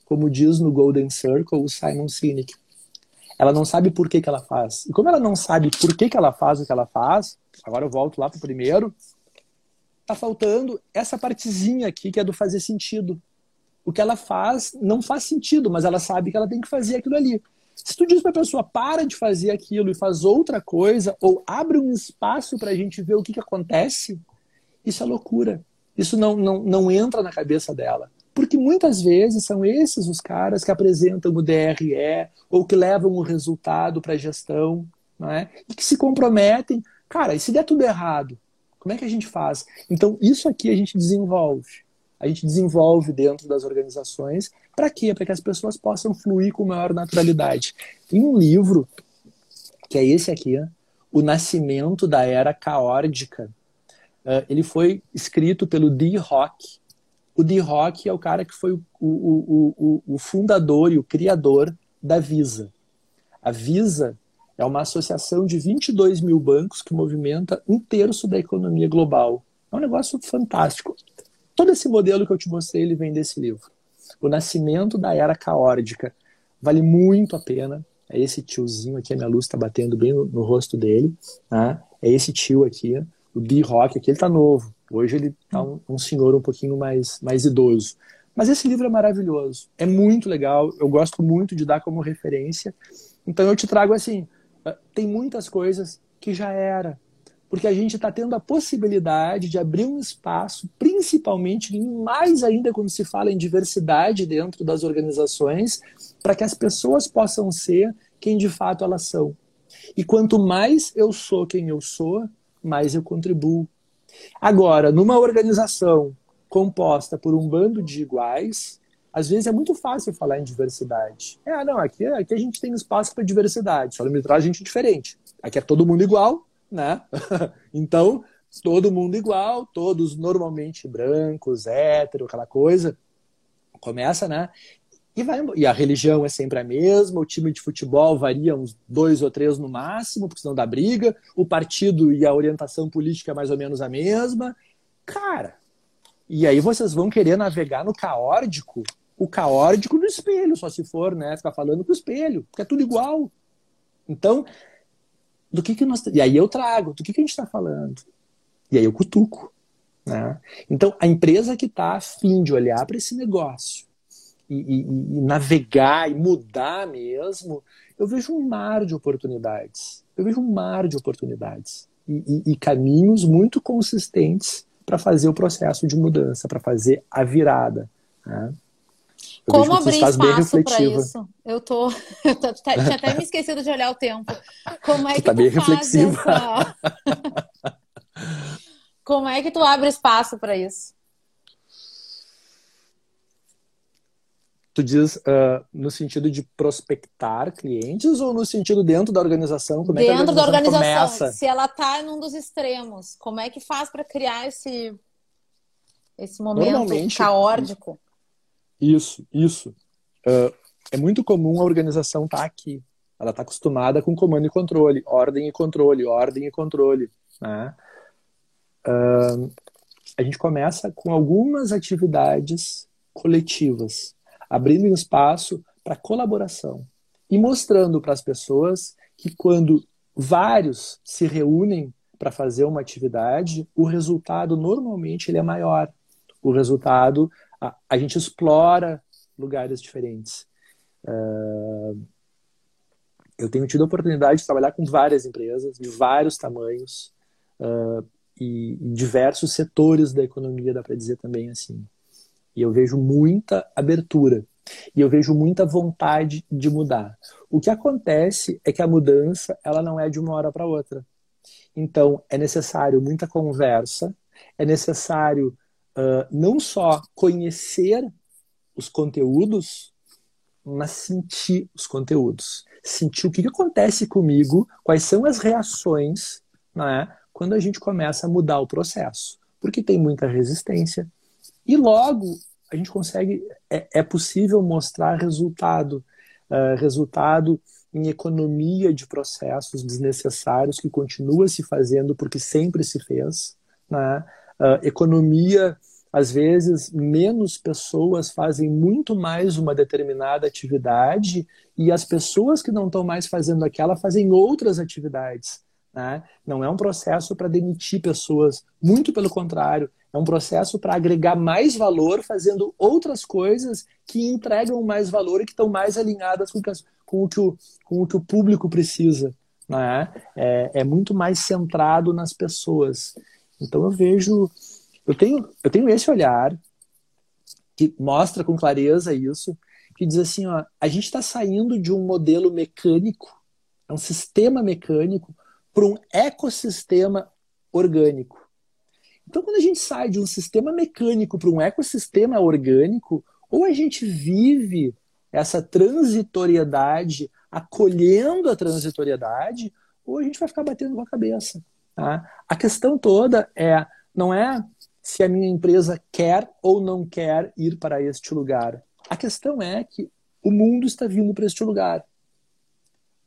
Como diz no Golden Circle o Simon Sinek. Ela não sabe por que, que ela faz. E como ela não sabe por que, que ela faz o que ela faz, agora eu volto lá pro primeiro, tá faltando essa partezinha aqui que é do fazer sentido o que ela faz não faz sentido, mas ela sabe que ela tem que fazer aquilo ali. Se tu diz para a pessoa para de fazer aquilo e faz outra coisa, ou abre um espaço para a gente ver o que, que acontece, isso é loucura. Isso não, não, não entra na cabeça dela. Porque muitas vezes são esses os caras que apresentam o DRE ou que levam o resultado para a gestão não é? e que se comprometem. Cara, e se der tudo errado, como é que a gente faz? Então, isso aqui a gente desenvolve a gente desenvolve dentro das organizações. Para quê? Para que as pessoas possam fluir com maior naturalidade. Tem um livro, que é esse aqui, O Nascimento da Era Caórdica. Uh, ele foi escrito pelo Dee Rock. O Dee Rock é o cara que foi o, o, o, o fundador e o criador da Visa. A Visa é uma associação de 22 mil bancos que movimenta um terço da economia global. É um negócio fantástico. Todo esse modelo que eu te mostrei, ele vem desse livro. O Nascimento da Era Caórdica. Vale muito a pena. É esse tiozinho aqui, a minha luz está batendo bem no, no, rosto dele. Né? É esse tio aqui, o D-Rock aqui, ele está novo. Hoje ele está um, um, senhor um pouquinho mais, mais idoso. Mas esse livro é maravilhoso. É muito legal. Eu gosto muito de dar como referência. Então eu te trago assim, ah, tem muitas coisas que já era, porque a gente está tendo a possibilidade de abrir um espaço, principalmente, mais ainda quando se fala em diversidade dentro das organizações, para que as pessoas possam ser quem de fato elas são. E quanto mais eu sou quem eu sou, mais eu contribuo. Agora, numa organização composta por um bando de iguais, às vezes é muito fácil falar em diversidade. É, não, aqui, aqui a gente tem espaço para diversidade, só me traz gente diferente. Aqui é todo mundo igual, né? então, todo mundo igual, todos normalmente brancos, hétero, aquela coisa. Começa, né? E, vai, e a religião é sempre a mesma, o time de futebol varia uns dois ou três no máximo, porque senão dá briga, o partido e a orientação política é mais ou menos a mesma. Cara, e aí vocês vão querer navegar no caórdico, o caórdico no espelho, só se for, né? Ficar falando com o espelho, porque é tudo igual. Então, do que, que nós. E aí eu trago, do que, que a gente está falando? E aí eu cutuco. Né? Então, a empresa que está afim de olhar para esse negócio e, e, e, navegar e mudar mesmo, eu vejo um mar de oportunidades. Eu vejo um mar de oportunidades e, e caminhos muito consistentes para fazer o processo de mudança, para fazer a virada. Né? Como abrir espaço para isso? Eu tô, eu tô, tá, tinha até me esquecido de olhar o tempo. Como é que tu, tá tu bem reflexiva. Essa... Como é que tu abre espaço para isso? Tu diz uh, no sentido de prospectar clientes ou no sentido dentro da organização? Como dentro é que a organização da organização, começa? se ela está num dos extremos, como é que faz para criar esse, esse momento caótico? Isso, isso. Uh, é muito comum a organização estar tá aqui. Ela está acostumada com comando e controle, ordem e controle, ordem e controle. Né? Uh, a gente começa com algumas atividades coletivas, abrindo espaço para colaboração e mostrando para as pessoas que quando vários se reúnem para fazer uma atividade, o resultado normalmente ele é maior. O resultado, a, a gente explora lugares diferentes. Uh, eu tenho tido a oportunidade de trabalhar com várias empresas de vários tamanhos uh, e, e diversos setores da economia, dá para dizer também assim. E eu vejo muita abertura e eu vejo muita vontade de mudar. O que acontece é que a mudança ela não é de uma hora para outra. Então é necessário muita conversa, é necessário uh, não só conhecer os conteúdos, mas sentir os conteúdos, sentir o que, que acontece comigo, quais são as reações, né, quando a gente começa a mudar o processo, porque tem muita resistência. E logo a gente consegue, é, é possível mostrar resultado, uh, resultado em economia de processos desnecessários que continua se fazendo porque sempre se fez, né? Uh, economia às vezes menos pessoas fazem muito mais uma determinada atividade e as pessoas que não estão mais fazendo aquela fazem outras atividades. Né? Não é um processo para demitir pessoas, muito pelo contrário, é um processo para agregar mais valor fazendo outras coisas que entregam mais valor e que estão mais alinhadas com, o, que o, com o que o público precisa. Né? É, é muito mais centrado nas pessoas. Então eu vejo, eu tenho, eu tenho esse olhar que mostra com clareza isso, que diz assim, ó, a gente está saindo de um modelo mecânico, é um sistema mecânico, para um ecossistema orgânico. Então, quando a gente sai de um sistema mecânico para um ecossistema orgânico, ou a gente vive essa transitoriedade, acolhendo a transitoriedade, ou a gente vai ficar batendo com a cabeça. Tá? A questão toda é não é se a minha empresa quer ou não quer ir para este lugar. A questão é que o mundo está vindo para este lugar.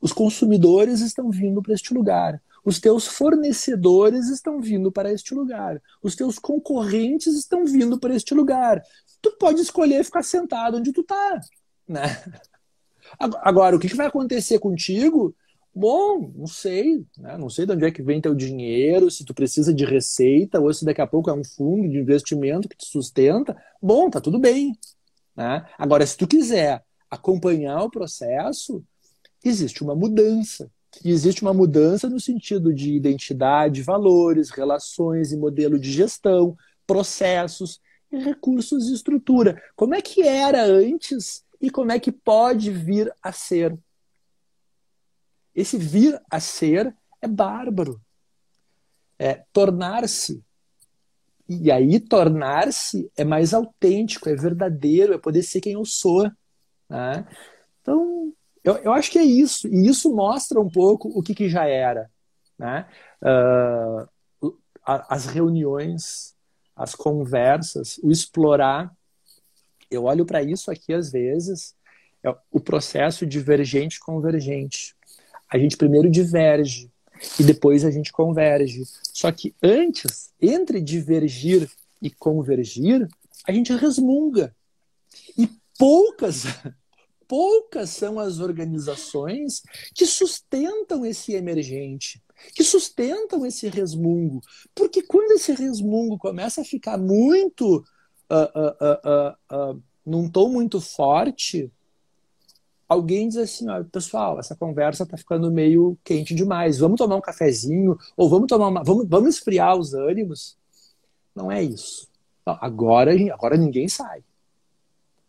Os consumidores estão vindo para este lugar. Os teus fornecedores estão vindo para este lugar. Os teus concorrentes estão vindo para este lugar. Tu pode escolher ficar sentado onde tu tá, né? Agora, o que vai acontecer contigo? Bom, não sei, né? não sei de onde é que vem teu dinheiro, se tu precisa de receita ou se daqui a pouco é um fundo de investimento que te sustenta. Bom, tá tudo bem. Né? Agora, se tu quiser acompanhar o processo, existe uma mudança. E existe uma mudança no sentido de identidade, valores, relações e modelo de gestão, processos e recursos e estrutura. Como é que era antes e como é que pode vir a ser? Esse vir a ser é bárbaro. É tornar-se. E aí, tornar-se é mais autêntico, é verdadeiro, é poder ser quem eu sou. Né? Então, eu, eu acho que é isso, e isso mostra um pouco o que, que já era. Né? Uh, as reuniões, as conversas, o explorar. Eu olho para isso aqui às vezes, é o processo divergente-convergente. A gente primeiro diverge e depois a gente converge. Só que antes, entre divergir e convergir, a gente resmunga. E poucas poucas são as organizações que sustentam esse emergente, que sustentam esse resmungo. Porque quando esse resmungo começa a ficar muito. Uh, uh, uh, num tom muito forte, alguém diz assim: ó, pessoal, essa conversa está ficando meio quente demais, vamos tomar um cafezinho, ou vamos tomar uma. Vamos, vamos esfriar os ânimos. Não é isso. agora, agora ninguém sai.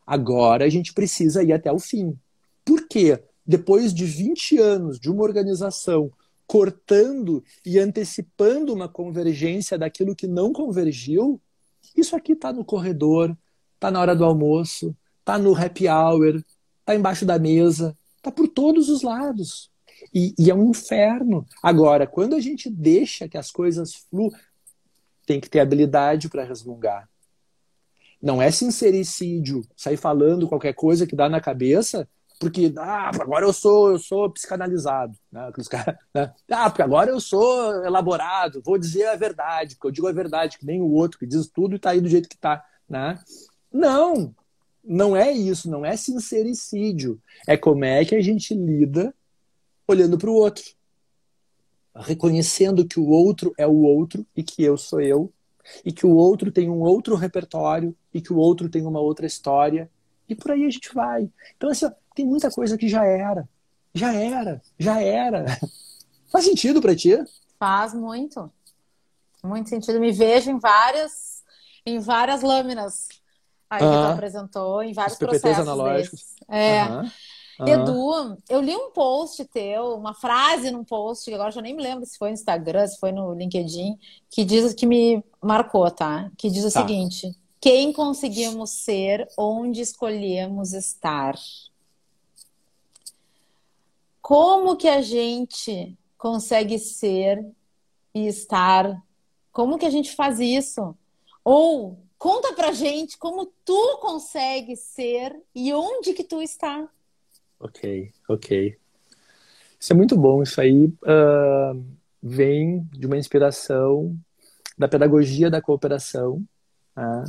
Agora a gente precisa ir até o fim. Por quê? Depois de 20 anos de uma organização cortando e antecipando uma convergência daquilo que não convergiu, isso aqui está no corredor, está na hora do almoço, está no happy hour, está embaixo da mesa, está por todos os lados. E, e, é um inferno. Agora, quando a gente deixa que as coisas fluam, tem que ter habilidade para resmungar. Não é sincericídio, sair falando qualquer coisa que dá na cabeça. porque ah, agora eu sou eu sou psicanalizado, né? né? Ah, porque agora eu sou elaborado, vou dizer a verdade, porque eu digo a verdade, que nem o outro que diz tudo e tá aí do jeito que tá, né? Não, não é isso, não é sincericídio. É como é que a gente lida olhando para o outro, reconhecendo que o outro é o outro e que eu sou eu, e que o outro tem um outro repertório e que o outro tem uma outra história, e por aí a gente vai. Então, assim, ó, tem muita coisa que já era. Já era, já era. Faz sentido para ti? Faz muito. Muito sentido. Me vejo em várias, em várias lâminas que tu apresentou, em vários processos analógicos. Desses. É. Uhum. Uhum. Edu, eu li um post teu, uma frase num post, agora já nem me lembro se foi no Instagram, se foi no LinkedIn, que diz que me marcou, tá? Que diz o tá. seguinte: quem conseguimos ser onde escolhemos estar? Como que a gente consegue ser e estar? Como que a gente faz isso? Ou conta pra gente como tu consegue ser e onde que tu está. Ok, ok. Isso é muito bom. Isso aí uh, vem de uma inspiração da pedagogia da cooperação, uh,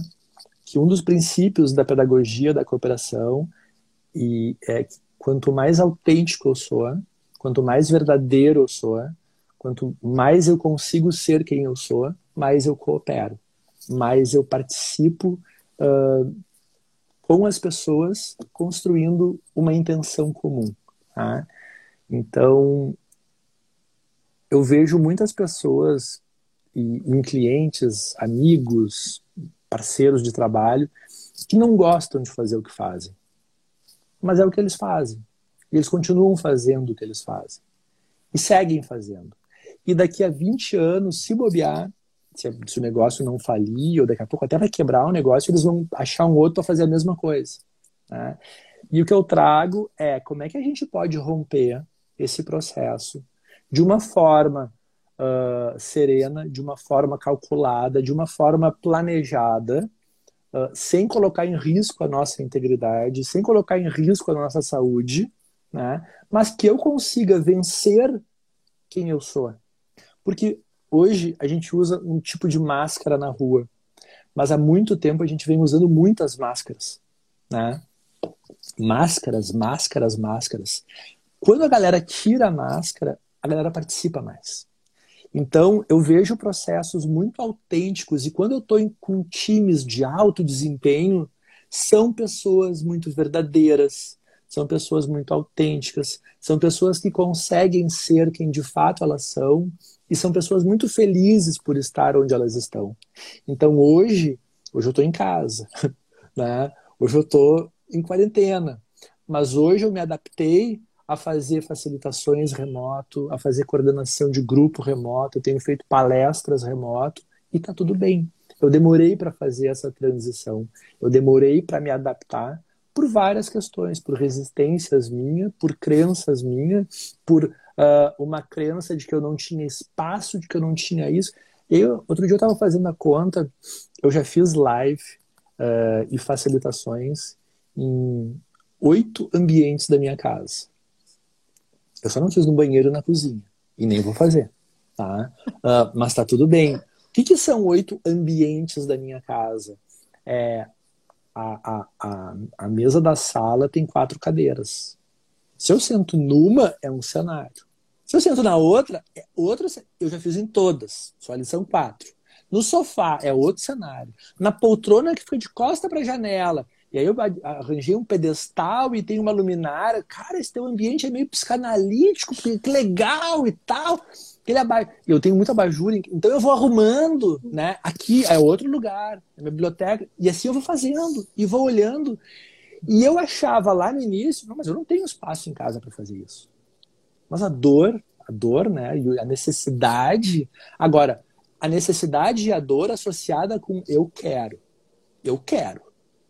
que um dos princípios da pedagogia da cooperação e é que quanto mais autêntico eu sou, quanto mais verdadeiro eu sou, quanto mais eu consigo ser quem eu sou, mais eu coopero, mais eu participo uh, com as pessoas construindo uma intenção comum. Tá? Então, eu vejo muitas pessoas, em clientes, amigos, parceiros de trabalho, que não gostam de fazer o que fazem. Mas é o que eles fazem. E eles continuam fazendo o que eles fazem. E seguem fazendo. E daqui a 20 anos, se bobear, se, o negócio não falir, ou daqui a pouco até vai quebrar o negócio, eles vão achar um outro para fazer a mesma coisa. Né? E o que eu trago é como é que a gente pode romper esse processo de uma forma uh, serena, de uma forma calculada, de uma forma planejada, uh, sem colocar em risco a nossa integridade, sem colocar em risco a nossa saúde, né? mas que eu consiga vencer quem eu sou. Porque Hoje a gente usa um tipo de máscara na rua, mas há muito tempo a gente vem usando muitas máscaras, né? Máscaras, máscaras, máscaras. Quando a galera tira a máscara, a galera participa mais. Então, eu vejo processos muito autênticos e quando eu estou com times de alto desempenho, são pessoas muito verdadeiras, são pessoas muito autênticas, são pessoas que conseguem ser quem de fato elas são e são pessoas muito felizes por estar onde elas estão. Então hoje, hoje eu estou em casa, né? Hoje eu estou em quarentena, mas hoje eu me adaptei a fazer facilitações remoto, a fazer coordenação de grupo remoto, eu tenho feito palestras remoto e está tudo bem. Eu demorei para fazer essa transição, eu demorei para me adaptar por várias questões, por resistências minhas, por crenças minhas, por uh, uma crença de que eu não tinha espaço, de que eu não tinha isso. Eu, outro dia eu estava fazendo a conta, eu já fiz live uh, e facilitações em oito ambientes da minha casa. Eu só não fiz no banheiro e na cozinha. E nem vou fazer. Tá? Uh, mas tá tudo bem. O que, que são oito ambientes da minha casa? É, a, a, a, a mesa da sala tem quatro cadeiras. Se eu sento numa, é um cenário. Se eu sento na outra, é outro. Eu já fiz em todas, só ali são quatro. No sofá é outro cenário. Na poltrona que fica de costa para a janela. E aí eu arranjei um pedestal e tem uma luminária. Cara, esse teu ambiente é meio psicanalítico, que legal e tal. Aquele aba... Eu tenho muita abajur, então eu vou arrumando, né? Aqui é outro lugar, é minha biblioteca. E assim eu vou fazendo e vou olhando. E eu achava lá no início, não, mas eu não tenho espaço em casa para fazer isso. Mas a dor, a dor, né? E a necessidade. Agora, a necessidade e a dor associada com eu quero. Eu quero.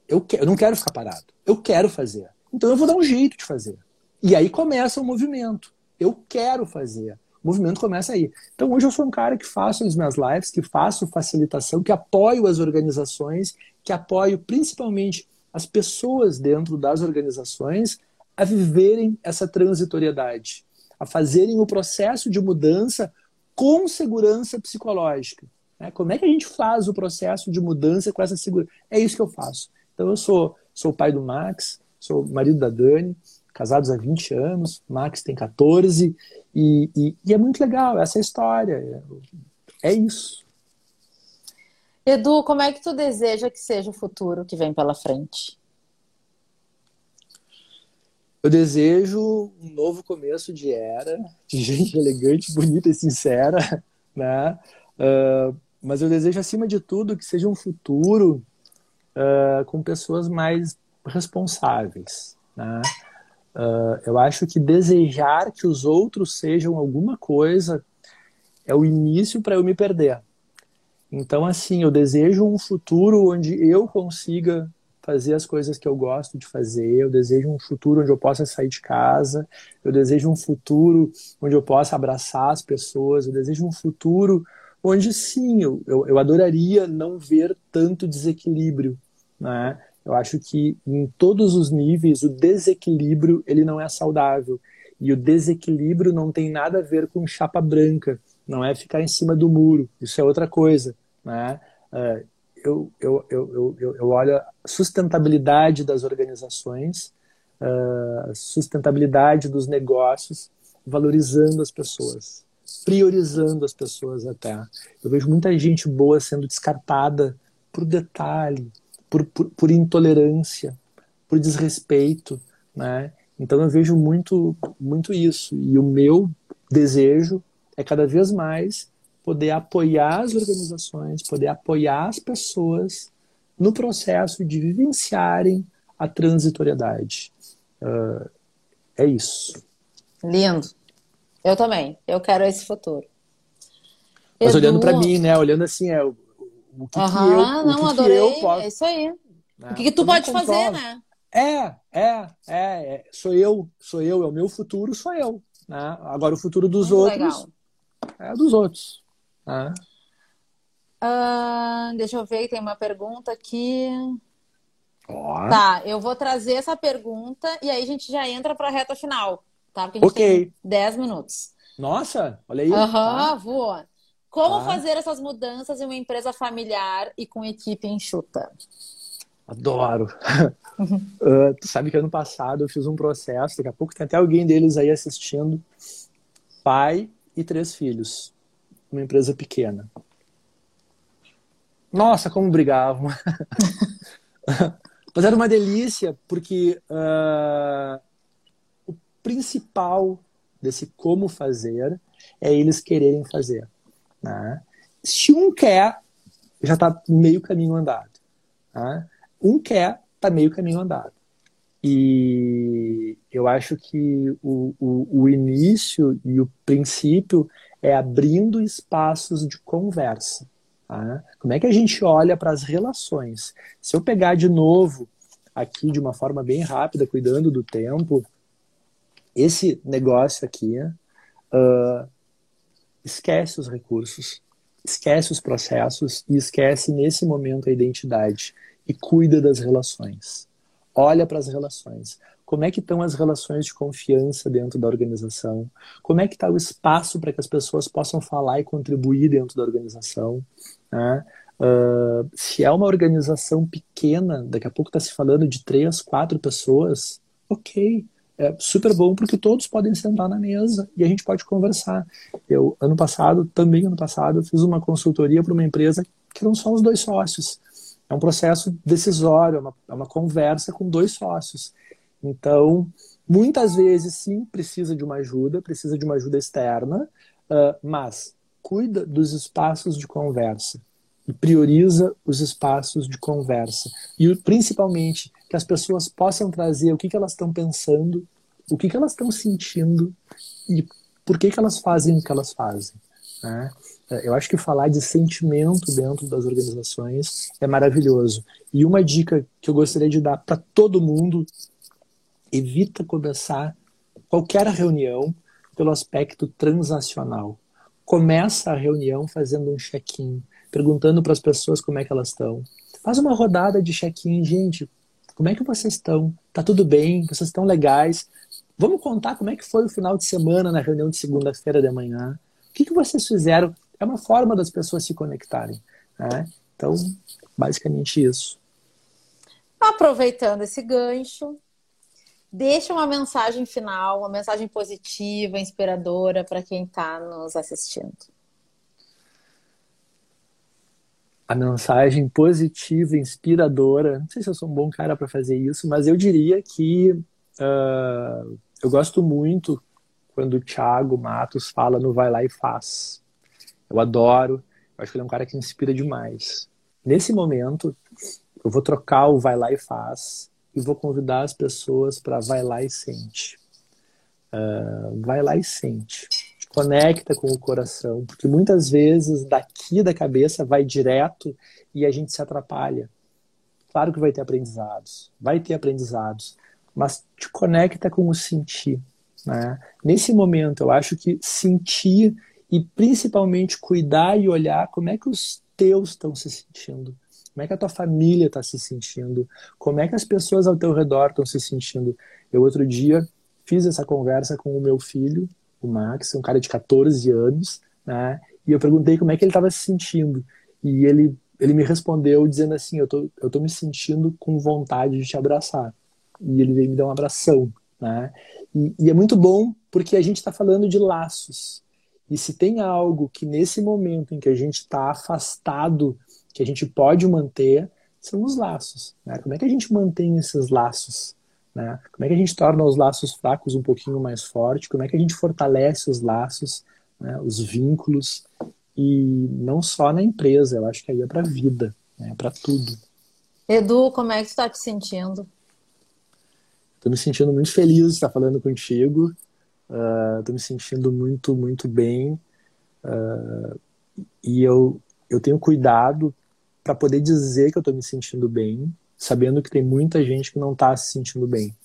Eu, eu não quero ficar parado. Eu quero fazer. Então eu vou dar um jeito de fazer. E aí começa o movimento. Eu quero fazer. O movimento começa aí. Então hoje eu sou um cara que faço as minhas lives, que faço facilitação, que apoio as organizações, que apoio principalmente as pessoas dentro das organizações a viverem essa transitoriedade, a fazerem o processo de mudança com segurança psicológica. Né? Como é que a gente faz o processo de mudança com essa segurança? É isso que eu faço. Então, eu sou, sou pai do Max, sou marido da Dani, casados há 20 anos, Max tem 14, e, e, e é muito legal essa história. É isso. Edu, como é que tu deseja que seja o futuro que vem pela frente? Eu desejo um novo começo de era, de gente elegante, bonita e sincera, né? Uh, mas eu desejo, acima de tudo, que seja um futuro uh, com pessoas mais responsáveis, né? Uh, eu acho que desejar que os outros sejam alguma coisa é o início para eu me perder. Então, assim, eu desejo um futuro onde eu consiga fazer as coisas que eu gosto de fazer, eu desejo um futuro onde eu possa sair de casa, eu desejo um futuro onde eu possa abraçar as pessoas, eu desejo um futuro onde sim, eu, eu, eu adoraria não ver tanto desequilíbrio, né? Eu acho que em todos os níveis o desequilíbrio ele não é saudável e o desequilíbrio não tem nada a ver com chapa branca, não é ficar em cima do muro, isso é outra coisa. Né? Uh, eu, eu, eu, eu, eu olho a sustentabilidade das organizações, uh, sustentabilidade dos negócios, valorizando as pessoas, priorizando as pessoas até. Eu vejo muita gente boa sendo descartada por detalhe, por, por, por intolerância, por desrespeito, né? Então eu vejo muito, muito isso. E o meu desejo é cada vez mais poder apoiar as organizações, poder apoiar as pessoas no processo de vivenciarem a transitoriedade. Uh, é isso. Lindo. Eu também. Eu quero esse futuro. Mas Edu... olhando para mim, né? Olhando assim, é o, o que, uhum, que eu, não, o que adorei. Que eu posso, é isso aí. Né? O que, que tu pode fazer, né? É, é, é, é, Sou eu, sou eu, é o meu futuro, sou eu. Né? Agora o futuro dos Muito outros legal. é dos outros. Uh, deixa eu ver, tem uma pergunta aqui. Oh. Tá, eu vou trazer essa pergunta e aí a gente já entra para a reta final, tá? Porque a gente okay. tem 10 minutos. Nossa, olha aí. Aham, uhum, voa. Como tá. fazer essas mudanças em uma empresa familiar e com equipe enxuta? Adoro. uh, tu sabe que ano passado eu fiz um processo, daqui a pouco tem até alguém deles aí assistindo. Pai e três filhos. Uma empresa pequena. Nossa, como brigavam. Mas era uma delícia, porque uh, o principal desse como fazer é eles quererem fazer. Né? Se um quer, já está meio caminho andado. Né? Um quer, está meio caminho andado. E eu acho que o, o, o, início e o princípio é abrindo espaços de conversa. Tá? Como é que a gente olha para as relações? Se eu pegar de novo, aqui de uma forma bem rápida, cuidando do tempo, esse negócio aqui, uh, esquece os recursos, esquece os processos e esquece nesse momento a identidade e cuida das relações. Olha para as relações. Como é que estão as relações de confiança dentro da organização? Como é que está o espaço para que as pessoas possam falar e contribuir dentro da organização? Né? Uh, se é uma organização pequena, daqui a pouco está se falando de três, quatro pessoas, ok, é super bom porque todos podem sentar na mesa e a gente pode conversar. Eu, ano passado, também ano passado, fiz uma consultoria para uma empresa que eram só os dois sócios. É um processo decisório, é uma, é uma conversa com dois sócios. Então, muitas vezes, sim, precisa de uma ajuda, precisa de uma ajuda externa, uh, mas cuida dos espaços de conversa e prioriza os espaços de conversa. E principalmente que as pessoas possam trazer o que, que elas estão pensando, o que, que elas estão sentindo e por que, que elas fazem o que elas fazem. Né? É, eu acho que falar de sentimento dentro das organizações é maravilhoso. E uma dica que eu gostaria de dar para todo mundo: evita começar qualquer reunião pelo aspecto transacional. Começa a reunião fazendo um check-in, perguntando para as pessoas como é que elas estão. Faz uma rodada de check-in, gente Como é que vocês estão? Tá tudo bem? Vocês estão legais? Vamos contar como é que foi o final de semana na reunião de segunda-feira de manhã. O que, que vocês fizeram? É uma forma das pessoas se conectarem. Né? Então, basicamente isso. Aproveitando esse gancho, deixa uma mensagem final, uma mensagem positiva, inspiradora para quem está nos assistindo. A mensagem positiva, inspiradora. Não sei se eu sou um bom cara para fazer isso, mas eu diria que uh, eu gosto muito quando o Thiago Matos fala no Vai Lá e Faz. Eu adoro, eu acho que ele é um cara que inspira demais. Nesse momento, eu vou trocar o Vai Lá e Faz e vou convidar as pessoas para Vai Lá e Sente. Uh, vai lá e sente. Conecta com o coração, porque muitas vezes daqui da cabeça vai direto e a gente se atrapalha. Claro que vai ter aprendizados, vai ter aprendizados, mas te conecta com o sentir. Né? Nesse momento, eu acho que sentir e principalmente cuidar e olhar como é que os teus estão se sentindo, como é que a tua família está se sentindo, como é que as pessoas ao teu redor estão se sentindo. Eu outro dia fiz essa conversa com o meu filho, o Max, um cara de 14 anos, né? E eu perguntei como é que ele estava se sentindo. E ele, ele me respondeu dizendo assim: eu tô, eu tô me sentindo com vontade de te abraçar. E ele veio me dar um abração, né? E, e é muito bom porque a gente está falando de laços. E se tem algo que nesse momento em que a gente está afastado, que a gente pode manter, são os laços. Né? Como é que a gente mantém esses laços? Né? Como é que a gente torna os laços fracos um pouquinho mais fortes? Como é que a gente fortalece os laços, né? os vínculos? E não só na empresa, eu acho que aí é para a vida, né? para tudo. Edu, como é que está te sentindo? Estou me sentindo muito feliz de estar falando contigo. Estou uh, me sentindo muito, muito bem. Uh, e eu, eu tenho cuidado para poder dizer que eu estou me sentindo bem, sabendo que tem muita gente que não está se sentindo bem.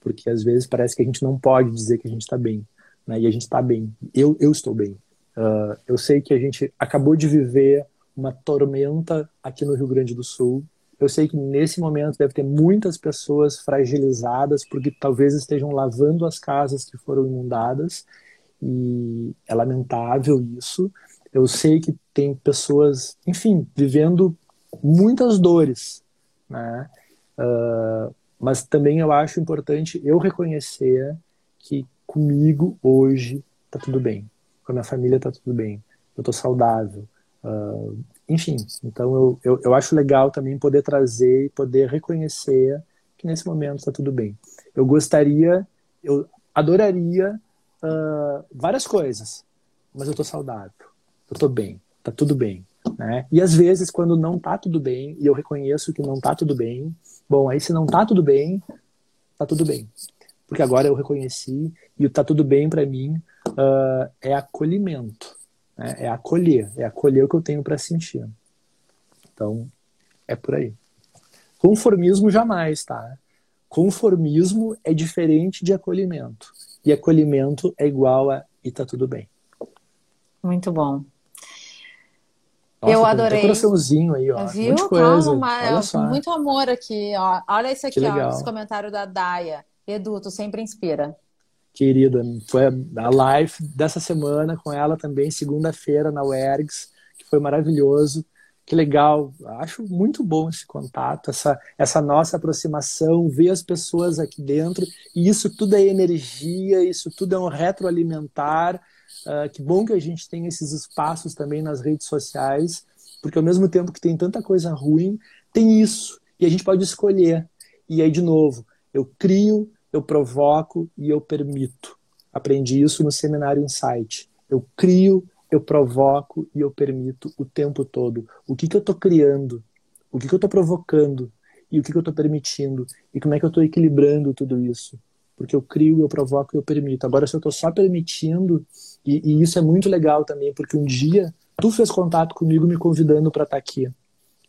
Porque às vezes parece que a gente não pode dizer que a gente está bem. Né? E a gente está bem. Eu, eu estou bem. Uh, eu sei que a gente acabou de viver uma tormenta aqui no Rio Grande do Sul eu sei que nesse momento deve ter muitas pessoas fragilizadas porque talvez estejam lavando as casas que foram inundadas e é lamentável isso. Eu sei que tem pessoas, enfim, vivendo muitas dores, né? Uh, mas também eu acho importante eu reconhecer que comigo hoje tá tudo bem, com a minha família tá tudo bem, eu tô saudável, uh, enfim, então eu, eu, eu, acho legal também poder trazer e poder reconhecer que nesse momento está tudo bem. Eu gostaria, eu adoraria uh, várias coisas, mas eu estou saudável, eu estou bem, está tudo bem. Né? E às vezes, quando não está tudo bem, e eu reconheço que não está tudo bem, bom, aí se não está tudo bem, está tudo bem. Porque agora eu reconheci e o está tudo bem para mim uh, é acolhimento né? É acolher, é acolher o que eu tenho para sentir. Então, é por aí. Conformismo jamais, tá? Conformismo é diferente de acolhimento. E acolhimento é igual a e tá tudo bem. Muito bom. Nossa, eu adorei. Tem um coraçãozinho aí, ó. Viu? Um. Calma, Olha só. muito amor aqui, ó. Olha isso aqui, ó, esse comentário da Daia. Edu, tu sempre inspira querida. Foi a live dessa semana com ela também, segunda-feira, na UERGS, que foi maravilhoso. Que legal, acho muito bom esse contato, essa, essa nossa aproximação, ver as pessoas aqui dentro, e isso tudo é energia, isso tudo é um retroalimentar. Uh, que bom que a gente tem esses espaços também nas redes sociais, porque ao mesmo tempo que tem tanta coisa ruim, tem isso, e a gente pode escolher. E aí, de novo, eu crio, eu provoco e eu permito. Aprendi isso no seminário Insight. Eu crio, eu provoco e eu permito o tempo todo. O que, que eu estou criando? O que, que eu estou provocando? E o que, que eu estou permitindo? E como é que eu estou equilibrando tudo isso? Porque eu crio, eu provoco e eu permito. Agora, se eu estou só permitindo, e, e, isso é muito legal também, porque um dia tu fez contato comigo me convidando para estar tá aqui.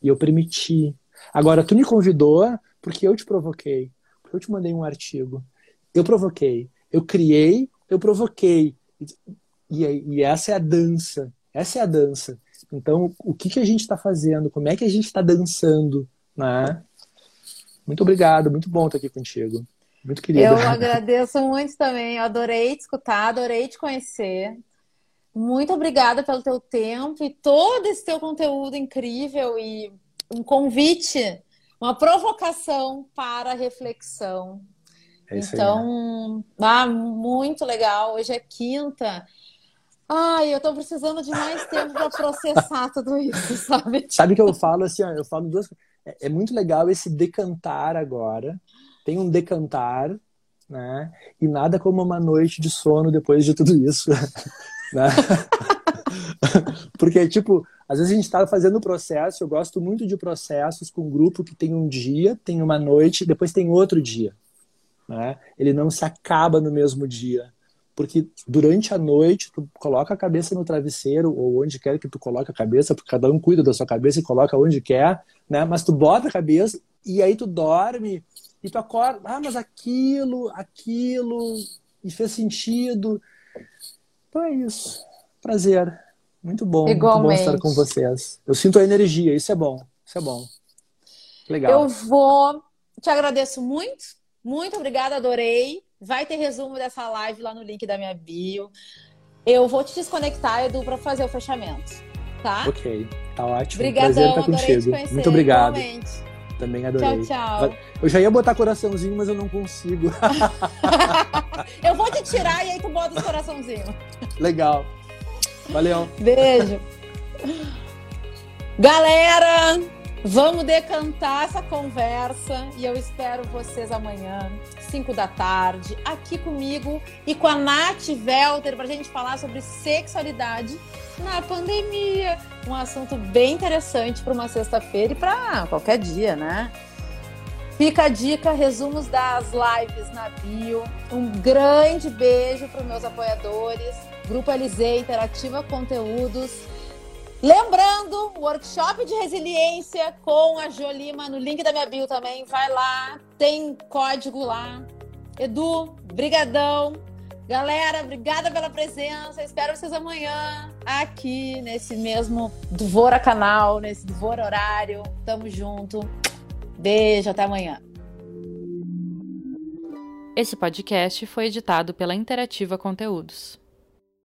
E eu permiti. Agora, tu me convidou porque eu te provoquei eu te mandei um artigo. Eu provoquei. Eu criei, eu provoquei. E, e essa é a dança. Essa é a dança. Então, o que, que a gente está fazendo? Como é que a gente está dançando? Né? Muito obrigado, muito bom estar aqui contigo. Muito querido. Eu agradeço muito também. Eu adorei te escutar, adorei te conhecer. Muito obrigada pelo teu tempo e todo esse teu conteúdo incrível e um convite, uma provocação para reflexão. É então, aí, né? ah, muito legal. Hoje é quinta. Ai, eu tô precisando de mais tempo para processar tudo isso, sabe? Sabe que eu falo assim, ó, eu falo duas é, é muito legal esse decantar agora. Tem um decantar, né? E nada como uma noite de sono depois de tudo isso. né? Porque, tipo, às vezes a gente está fazendo processo, eu gosto muito de processos com um grupo que tem um dia, tem uma noite, depois tem outro dia. Né? Ele não se acaba no mesmo dia porque durante a noite tu coloca a cabeça no travesseiro ou onde quer que tu coloque a cabeça, porque cada um cuida da sua cabeça e coloca onde quer, né? Mas tu bota a cabeça e aí tu dorme e tu acorda, ah, mas aquilo, aquilo e fez sentido. Então é isso. Prazer. Muito bom, Igualmente. muito bom estar com vocês. Eu sinto a energia, isso é bom. Isso é bom. Legal. Eu vou te agradeço muito. Muito obrigada, adorei. Vai ter resumo dessa live lá no link da minha bio. Eu vou te desconectar, Edu, para fazer o fechamento. Tá? Ok, tá ótimo. Obrigadão, Prazer estar contigo. Conhecer, Muito obrigado. Igualmente. Também adorei. Tchau, tchau. Eu já ia botar coraçãozinho, mas eu não consigo. eu vou te tirar e aí tu bota os coraçãozinho. Legal. Valeu. Beijo. Galera, Vamos decantar essa conversa e eu espero vocês amanhã, 5 da tarde, aqui comigo e com a Nath Velter para a gente falar sobre sexualidade na pandemia. Um assunto bem interessante para uma sexta-feira e para qualquer dia, né? Fica a dica, resumos das lives na bio. Um grande beijo para os meus apoiadores, Grupo LZ Interativa Conteúdos. Lembrando, workshop de resiliência com a Jolima no link da minha bio também. Vai lá, tem código lá. Edu, brigadão. Galera, obrigada pela presença. Espero vocês amanhã aqui nesse mesmo Dvora canal, nesse Dvora horário. Tamo junto. Beijo, até amanhã. Esse podcast foi editado pela Interativa Conteúdos.